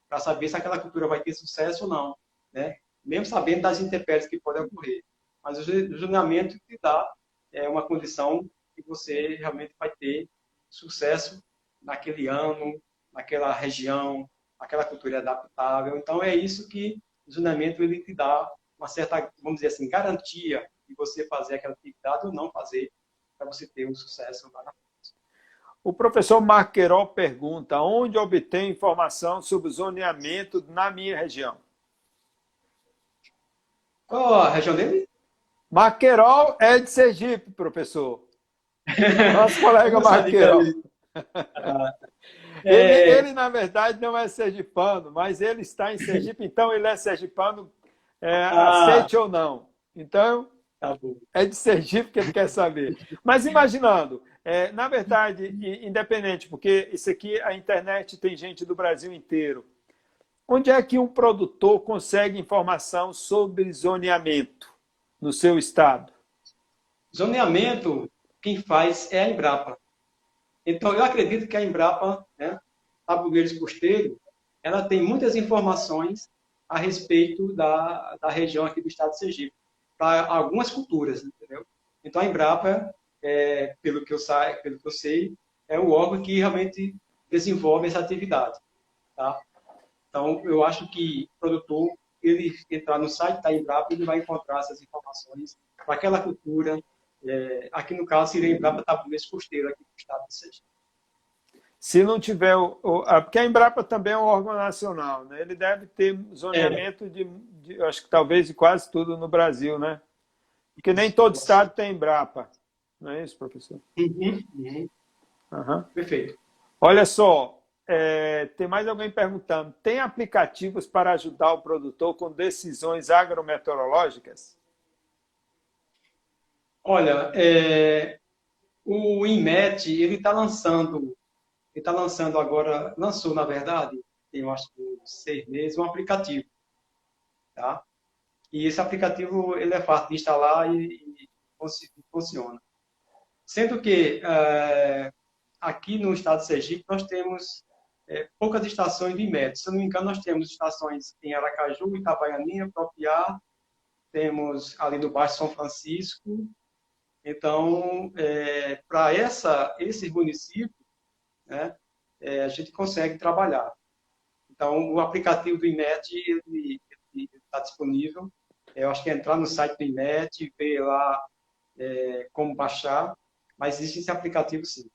para saber se aquela cultura vai ter sucesso ou não, né? Mesmo sabendo das intempéries que podem ocorrer. Mas o zoneamento te dá é, uma condição que você realmente vai ter sucesso naquele ano, naquela região, aquela cultura adaptável. Então, é isso que o zoneamento ele te dá uma certa, vamos dizer assim, garantia de você fazer aquela atividade ou não fazer para você ter um sucesso lá na frente. O professor Marquerol pergunta, onde obtém informação sobre zoneamento na minha região? Qual a região dele? Marquerol é de Sergipe, professor. Nosso colega Marquerol. Ele, é... ele, na verdade, não é sergipano, mas ele está em Sergipe, então ele é sergipano, é, ah. aceite ou não. Então, Tá é de Sergipe que ele quer saber. Mas imaginando, é, na verdade, independente, porque isso aqui, a internet tem gente do Brasil inteiro. Onde é que um produtor consegue informação sobre zoneamento no seu estado? Zoneamento, quem faz é a Embrapa. Então, eu acredito que a Embrapa, né, Tabuleiros Costeiro, ela tem muitas informações a respeito da, da região aqui do estado de Sergipe para algumas culturas, entendeu? Então a Embrapa, é, pelo que eu sei, pelo que eu sei, é o órgão que realmente desenvolve essa atividade, tá? Então eu acho que o produtor ele entrar no site da Embrapa ele vai encontrar essas informações para aquela cultura. É, aqui no caso seria a Embrapa Tabuleiros Costeiro aqui no estado de Sergipe. Se não tiver o, porque a Embrapa também é um órgão nacional, né? Ele deve ter zoneamento é. de, de, acho que talvez de quase tudo no Brasil, né? Porque nem todo estado tem Embrapa, não é isso, professor? Uhum, uhum. Uhum. Perfeito. Olha só, é, tem mais alguém perguntando: tem aplicativos para ajudar o produtor com decisões agrometeorológicas? Olha, é, o INMET ele está lançando ele está lançando agora, lançou, na verdade, tem, eu acho seis meses, um aplicativo. Tá? E esse aplicativo ele é fácil de instalar e, e funciona. Sendo que é, aqui no estado de Sergipe nós temos é, poucas estações de metro. Se eu não me engano, nós temos estações em Aracaju, Itabaianinha, Propiá, temos ali no Baixo São Francisco. Então, é, para esses municípios, né, é, a gente consegue trabalhar. Então, o aplicativo do INET está disponível. Eu acho que é entrar no site do INET, ver lá é, como baixar, mas existe esse aplicativo sim.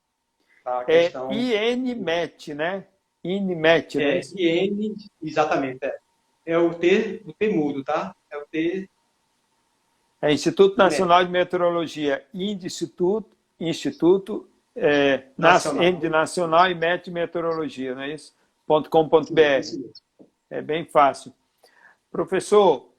Tá? A questão... É INMET, né? INMET, né? É, IN, exatamente, é. É o T, o T mudo, tá? É o T... É Instituto Nacional de Meteorologia, Instituto, Instituto é, nacional. de nacional e MET meteorologia, não é isso? .com.br. É bem fácil. Professor,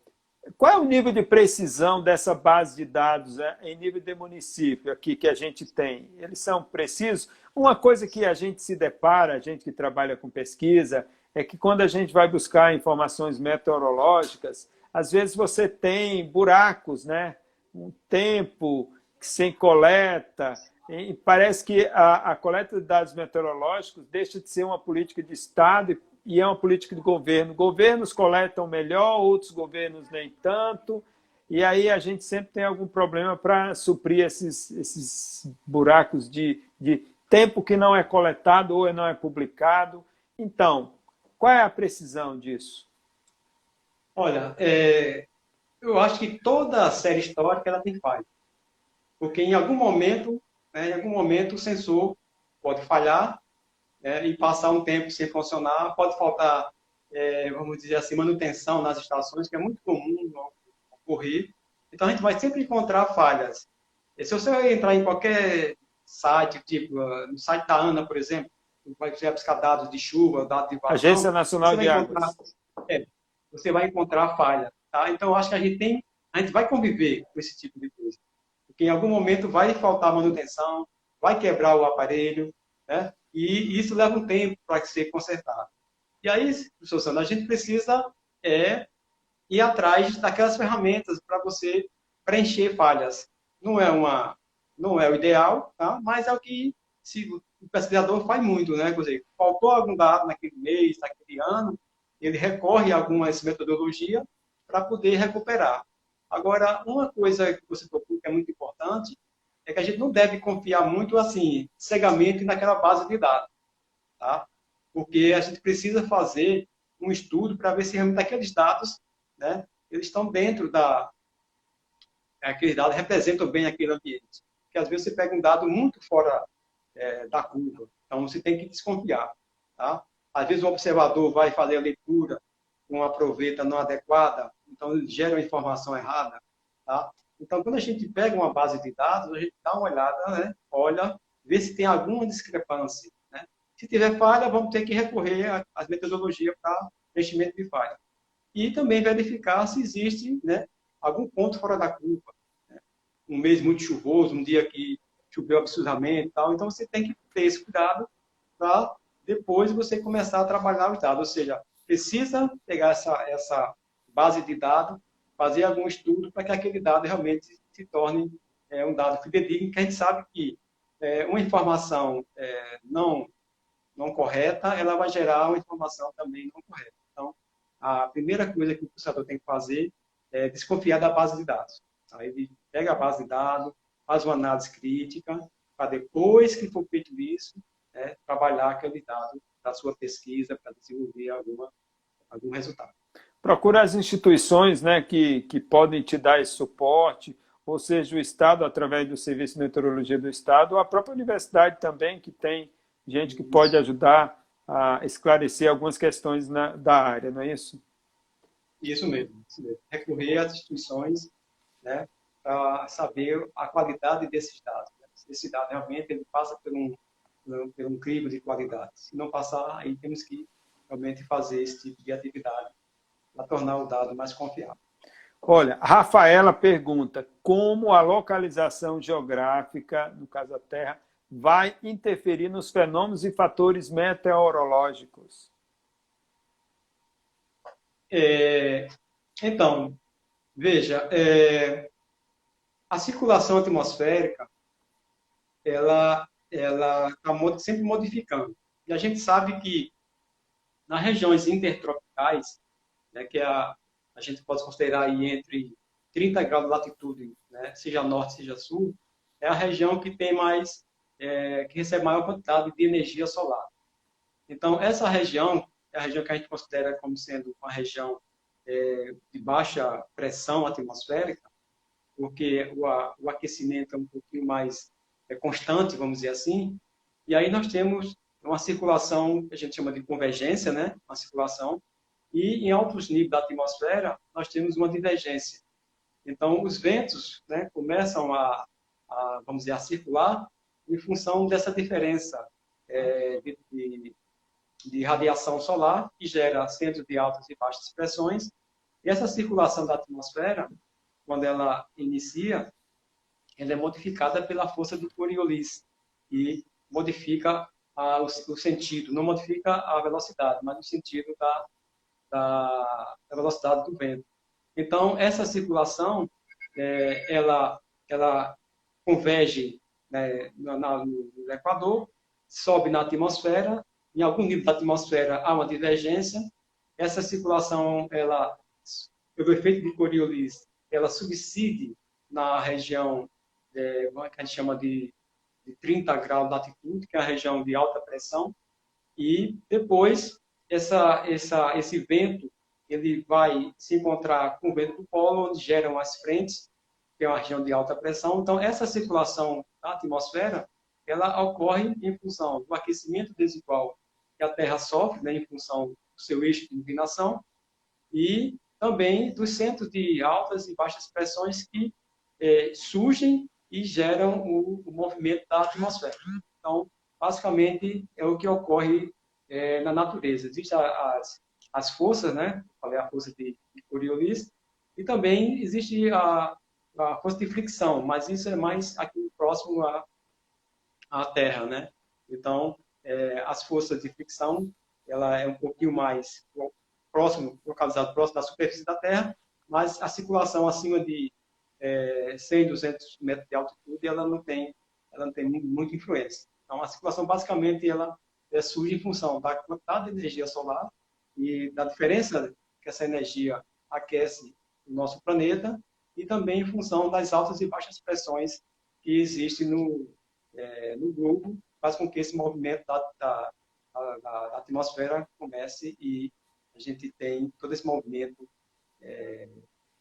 qual é o nível de precisão dessa base de dados é, em nível de município aqui que a gente tem? Eles são precisos? Uma coisa que a gente se depara, a gente que trabalha com pesquisa, é que quando a gente vai buscar informações meteorológicas, às vezes você tem buracos, né? Um tempo sem coleta, e parece que a, a, coleta de dados meteorológicos deixa de ser uma política de Estado e é uma política de governo. Governos coletam melhor, outros governos nem tanto, e aí a gente sempre tem algum problema para suprir esses, esses buracos de, de tempo que não é coletado ou não é publicado. Então, qual é a precisão disso? Olha, é, eu acho que toda série histórica ela tem falha. Porque em algum momento né, em algum momento o sensor pode falhar né, e passar um tempo sem funcionar, pode faltar, é, vamos dizer assim, manutenção nas estações, que é muito comum ocorrer. Então a gente vai sempre encontrar falhas. E se você entrar em qualquer site, tipo no site da ANA, por exemplo, vai buscar dados de chuva, dados de vazão, Agência Nacional de Águas. É, você vai encontrar falha. Tá? Então, acho que a gente tem, a gente vai conviver com esse tipo de coisa porque em algum momento vai faltar manutenção, vai quebrar o aparelho, né? E isso leva um tempo para ser consertado. E aí, professor Sandro, a gente precisa é, ir atrás daquelas ferramentas para você preencher falhas. Não é uma, não é o ideal, tá? Mas é o que se, o pesquisador faz muito, né? Quer dizer, faltou algum dado naquele mês, naquele ano, ele recorre a algumas metodologias para poder recuperar. Agora, uma coisa que você tocou que é muito importante é que a gente não deve confiar muito assim, cegamente naquela base de dados, tá? Porque a gente precisa fazer um estudo para ver se realmente aqueles dados, né, eles estão dentro da aqueles dados representam bem aquele ambiente. Porque às vezes você pega um dado muito fora é, da curva, então você tem que desconfiar, tá? Às vezes o observador vai fazer a leitura com uma proveta não adequada, então ele gera uma informação errada, tá? Então, quando a gente pega uma base de dados, a gente dá uma olhada, né? olha, vê se tem alguma discrepância. Né? Se tiver falha, vamos ter que recorrer às metodologias para preenchimento de falha. E também verificar se existe né, algum ponto fora da curva. Né? Um mês muito chuvoso, um dia que choveu absurdamente e tal. Então, você tem que ter esse cuidado para depois você começar a trabalhar os dados. Ou seja, precisa pegar essa, essa base de dados fazer algum estudo para que aquele dado realmente se torne é, um dado fidedigno, que a gente sabe que é, uma informação é, não, não correta, ela vai gerar uma informação também não correta. Então, a primeira coisa que o processador tem que fazer é desconfiar da base de dados. Tá? Ele pega a base de dados, faz uma análise crítica, para depois que for feito isso, né, trabalhar aquele dado da sua pesquisa para desenvolver alguma, algum resultado procura as instituições né, que, que podem te dar esse suporte, ou seja, o Estado, através do Serviço de Meteorologia do Estado, ou a própria universidade também, que tem gente que pode ajudar a esclarecer algumas questões na, da área, não é isso? Isso mesmo. Isso mesmo. Recorrer às instituições né, para saber a qualidade desses dados. Né? Esse dado realmente ele passa por um, por um crivo de qualidade. Se não passar, aí temos que realmente fazer esse tipo de atividade para tornar o dado mais confiável. Olha, Rafaela pergunta como a localização geográfica, no caso a Terra, vai interferir nos fenômenos e fatores meteorológicos? É, então, veja, é, a circulação atmosférica, ela ela está sempre modificando. E a gente sabe que nas regiões intertropicais, né, que é a, a gente pode considerar aí entre 30 graus de latitude, né, seja norte, seja sul, é a região que tem mais, é, que recebe maior quantidade de energia solar. Então, essa região é a região que a gente considera como sendo uma região é, de baixa pressão atmosférica, porque o, o aquecimento é um pouquinho mais é, constante, vamos dizer assim, e aí nós temos uma circulação que a gente chama de convergência, né? uma circulação e em altos níveis da atmosfera, nós temos uma divergência. Então, os ventos né, começam a, a, vamos dizer, a circular em função dessa diferença é, de, de, de, radiação solar, que gera centros de altas e baixas pressões. E essa circulação da atmosfera, quando ela inicia, ela é modificada pela força do Coriolis, e modifica a, o, o, sentido, não modifica a velocidade, mas o sentido da, da, da velocidade do vento. Então, essa circulação, é, ela, ela converge né, no, no Equador, sobe na atmosfera, em algum nível da atmosfera há uma divergência, essa circulação, ela, pelo efeito de Coriolis, ela subside na região, é, é que a gente chama de, de 30 graus de latitude, que é a região de alta pressão, e depois essa, essa, esse vento ele vai se encontrar com o vento do polo, onde geram as frentes, que é uma região de alta pressão. Então, essa circulação da atmosfera, ela ocorre em função do aquecimento desigual que a Terra sofre, né, em função do seu eixo de inclinação, e também dos centros de altas e baixas pressões que é, surgem e geram o, o, movimento da atmosfera. Então, basicamente, é o que ocorre é, na natureza. Existem as, as forças, né? Falei a força de, Coriolis, e também existe a, a força de fricção, mas isso é mais aqui próximo à, à Terra, né? Então, é, as forças de fricção, ela é um pouquinho mais próximo, localizado próximo da superfície da Terra, mas a circulação acima de é, 100, 200 metros de altitude, ela não tem, ela não tem muita influência. Então, a circulação, basicamente, ela é, surge em função da quantidade de energia solar e da diferença que essa energia aquece o nosso planeta e também em função das altas e baixas pressões que existem no, é, no globo, faz com que esse movimento da, da, da, da, atmosfera comece e a gente tem todo esse movimento é,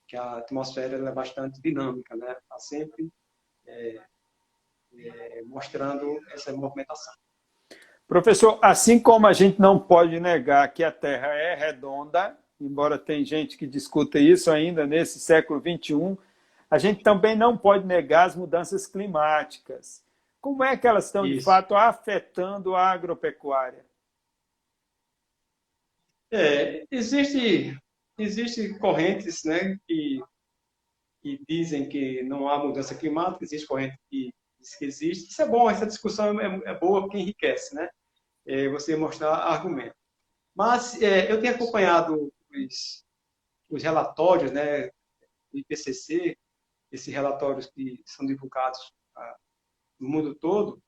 que a atmosfera é bastante dinâmica, né? Está sempre é, é, mostrando essa movimentação. Professor, assim como a gente não pode negar que a Terra é redonda, embora tem gente que discuta isso ainda nesse século XXI, a gente também não pode negar as mudanças climáticas. Como é que elas estão, isso. de fato, afetando a agropecuária? É, existe, existe correntes né, que, que dizem que não há mudança climática, existe corrente que diz que existe. Isso é bom, essa discussão é, é boa porque enriquece, né? É, você mostrar argumento. Mas é, eu tenho acompanhado os, os relatórios né, do IPCC, esses relatórios que são divulgados ah, no mundo todo,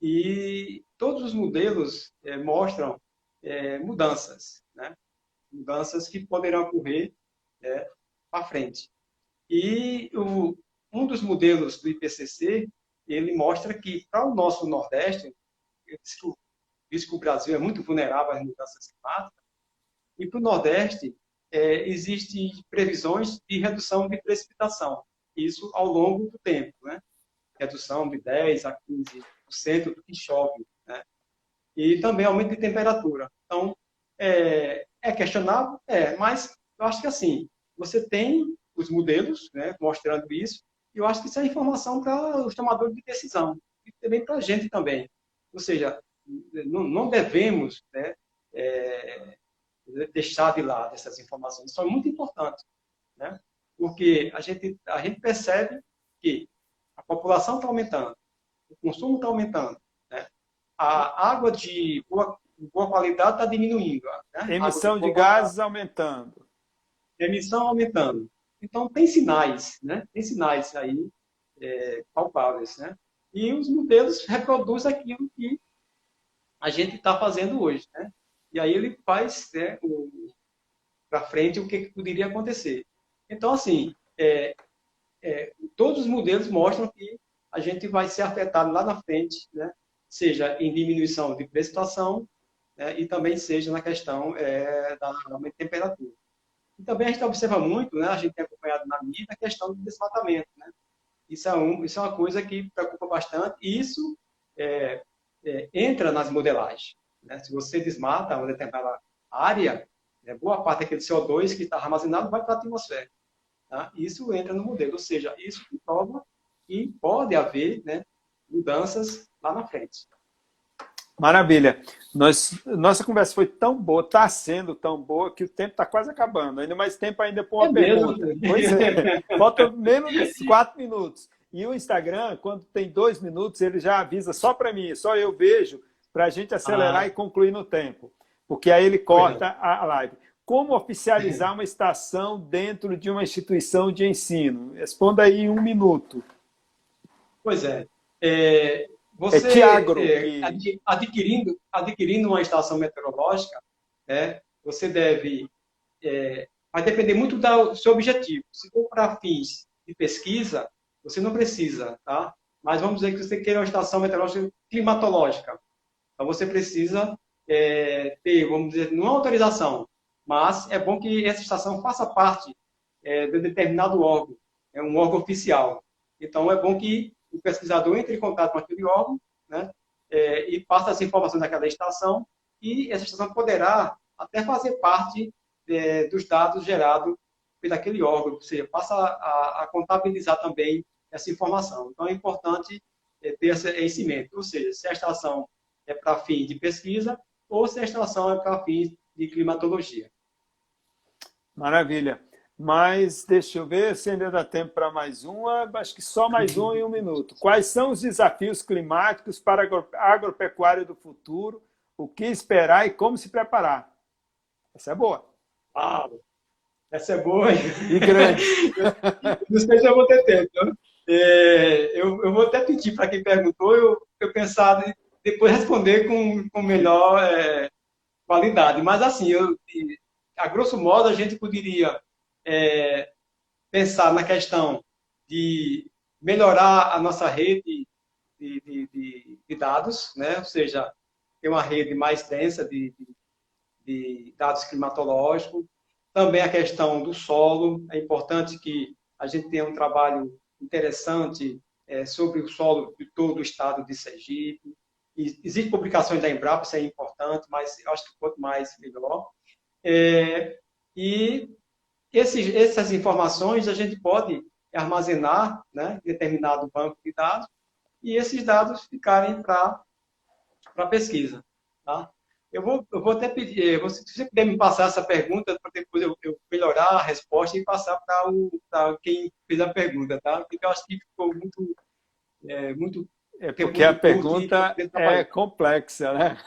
e todos os modelos é, mostram é, mudanças, né? mudanças que poderão ocorrer é, para frente. E o, um dos modelos do IPCC, ele mostra que para o nosso Nordeste, visto que o Brasil é muito vulnerável às mudanças climáticas, e para o Nordeste, é, existem previsões de redução de precipitação, isso ao longo do tempo, né? redução de 10% a 15% do que chove, né? e também aumento de temperatura. Então, é, é questionável? É, mas eu acho que assim, você tem os modelos né, mostrando isso, eu acho que isso é informação para os tomadores de decisão, e também para a gente também. Ou seja, não, não devemos né, é, deixar de lado essas informações, são muito importantes, né? porque a gente, a gente percebe que a população está aumentando, o consumo está aumentando, né? a água de boa, boa qualidade está diminuindo. Né? Emissão de, de gases aumentando. Emissão aumentando. Então, tem sinais, né? tem sinais aí é, palpáveis. Né? E os modelos reproduzem aquilo que a gente está fazendo hoje. Né? E aí ele faz né, para frente o que, que, poderia acontecer. Então, assim, é, é, todos os modelos mostram que a gente vai ser afetado lá na frente, né? seja em diminuição de precipitação né? e também seja na questão é, da de temperatura. E também a gente observa muito, né? a gente tem acompanhado na mídia, a questão do desmatamento. Né? Isso, é um, isso é uma coisa que preocupa bastante e isso é, é, entra nas modelagens. Né? Se você desmata uma determinada área, né, boa parte daquele CO2 que está armazenado vai para a atmosfera. Tá? Isso entra no modelo, ou seja, isso prova que pode haver né, mudanças lá na frente. Maravilha. Nós, nossa conversa foi tão boa, está sendo tão boa, que o tempo está quase acabando. Ainda mais tempo ainda para uma é pergunta. Mesmo? Pois é. Falta menos de quatro minutos. E o Instagram, quando tem dois minutos, ele já avisa só para mim, só eu vejo, para a gente acelerar ah. e concluir no tempo. Porque aí ele corta é. a live. Como oficializar uma estação dentro de uma instituição de ensino? Responda aí em um minuto. Pois é. é você, é Tiagro, é, adquirindo, adquirindo uma estação meteorológica, é, você deve... É, vai depender muito do seu objetivo. Se for para fins de pesquisa, você não precisa, tá? Mas vamos dizer que você queira uma estação meteorológica climatológica. Então você precisa é, ter, vamos dizer, não autorização, mas é bom que essa estação faça parte é, de determinado órgão, é um órgão oficial. Então é bom que o pesquisador entre em contato com aquele órgão, né? É, e passe as informações daquela estação e essa estação poderá até fazer parte é, dos dados gerados pelo aquele órgão, ou seja, passa a, a contabilizar também essa informação. Então, é importante é, ter esse em mente. Ou seja, se a estação é para fim de pesquisa ou se a estação é para fim de climatologia. Maravilha. Mas deixa eu ver se ainda dá tempo para mais uma. Acho que só mais um em um minuto. Quais são os desafios climáticos para a agropecuária do futuro? O que esperar e como se preparar? Essa é boa. Ah, essa é boa. E grande. Não sei se eu vou ter tempo. Né? É, eu, eu, vou até pedir para quem perguntou, eu, eu pensar depois responder com, com melhor é, qualidade. Mas, assim, eu, a grosso modo, a gente poderia é, pensar na questão de melhorar a nossa rede de, de, de, de dados, né? ou seja, ter uma rede mais densa de, dados climatológicos. Também a questão do solo. É importante que a gente tenha um trabalho interessante é, sobre o solo de todo o estado de Sergipe. Existem publicações da Embrapa, isso é importante, mas eu acho que quanto mais, melhor. É, e esses, essas informações a gente pode armazenar né, em determinado banco de dados e esses dados ficarem para pesquisa. Tá? Eu vou, eu vou até pedir, eh, se você puder me passar essa pergunta, para depois eu, eu, melhorar a resposta e passar para quem fez a pergunta, tá? Porque eu acho que ficou muito. É, muito é porque a pergunta é complexa, né?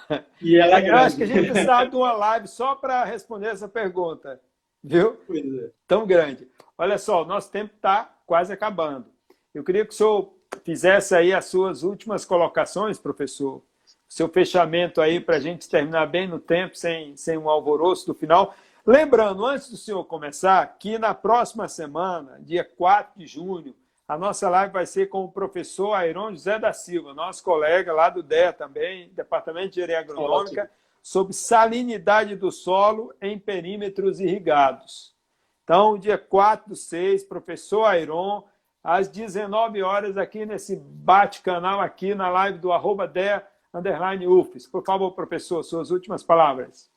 E ela é grande. Eu acho que a gente precisa de uma live só para responder essa pergunta, viu? É. Tão grande. Olha só, o nosso tempo está quase acabando. Eu queria que o senhor fizesse aí as suas últimas colocações, professor, seu fechamento aí para a gente terminar bem no tempo, sem, sem um alvoroço do final. Lembrando, antes do senhor começar, que na próxima semana, dia 4 de junho, a nossa live vai ser com o professor Airon José da Silva, nosso colega lá do DEA também, Departamento de Engenharia Agronômica, sobre salinidade do solo em perímetros irrigados. Então, dia 4 do 6, professor Airon, às 19 horas, aqui nesse bate-canal, aqui na live do arroba DEA underline UFES. Por favor, professor, suas últimas palavras.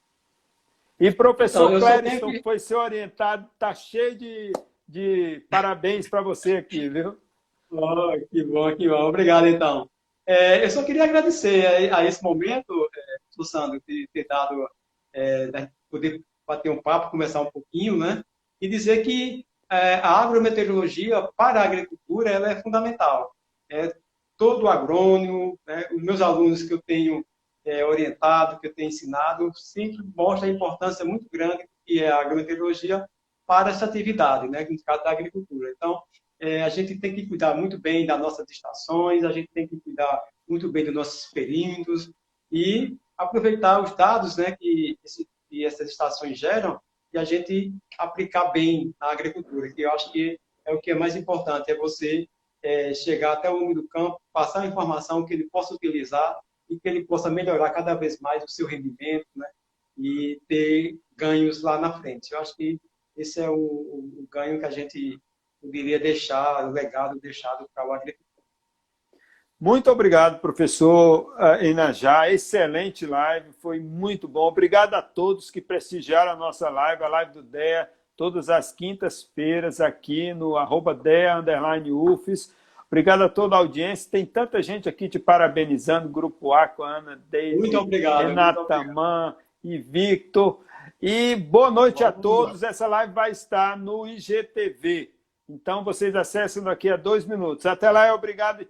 E professor então, Clériston, que... foi ser orientado, está cheio de, de parabéns para você aqui, viu? Oh, que bom, que bom. Obrigado, então. É, eu só queria agradecer a, a esse momento, é, Sandro, de ter dado, é, poder bater um papo, conversar um pouquinho, né? E dizer que é, a agrometeorologia para a agricultura ela é fundamental. É, todo agrônomo, né, os meus alunos que eu tenho é, orientado, que eu tenho ensinado, sempre mostra a importância muito grande que é a agrometeorologia para essa atividade, né, no caso da agricultura. Então, é, a gente tem que cuidar muito bem das nossas estações, a gente tem que cuidar muito bem dos nossos perímetros e aproveitar os dados né, que, esse, que essas estações geram e a gente aplicar bem na agricultura, que eu acho que é o que é mais importante, é você é, chegar até o homem do campo, passar a informação que ele possa utilizar e que ele possa melhorar cada vez mais o seu rendimento, né? E ter ganhos lá na frente. Eu acho que esse é o, o ganho que a gente poderia deixar, o legado deixado para o agricultor. Muito obrigado, professor Inajá. Excelente live, foi muito bom. Obrigado a todos que prestigiaram a nossa live, a live do DEA, todas as quintas-feiras aqui no arroba DEA, UFES. Obrigado a toda a audiência. Tem tanta gente aqui te parabenizando, Grupo A, com a Ana Deise, muito obrigado, Renata muito. Man e Victor. E boa noite Vamos a todos. Lá. Essa live vai estar no IGTV. Então, vocês acessam daqui a dois minutos. Até lá, obrigado e tchau.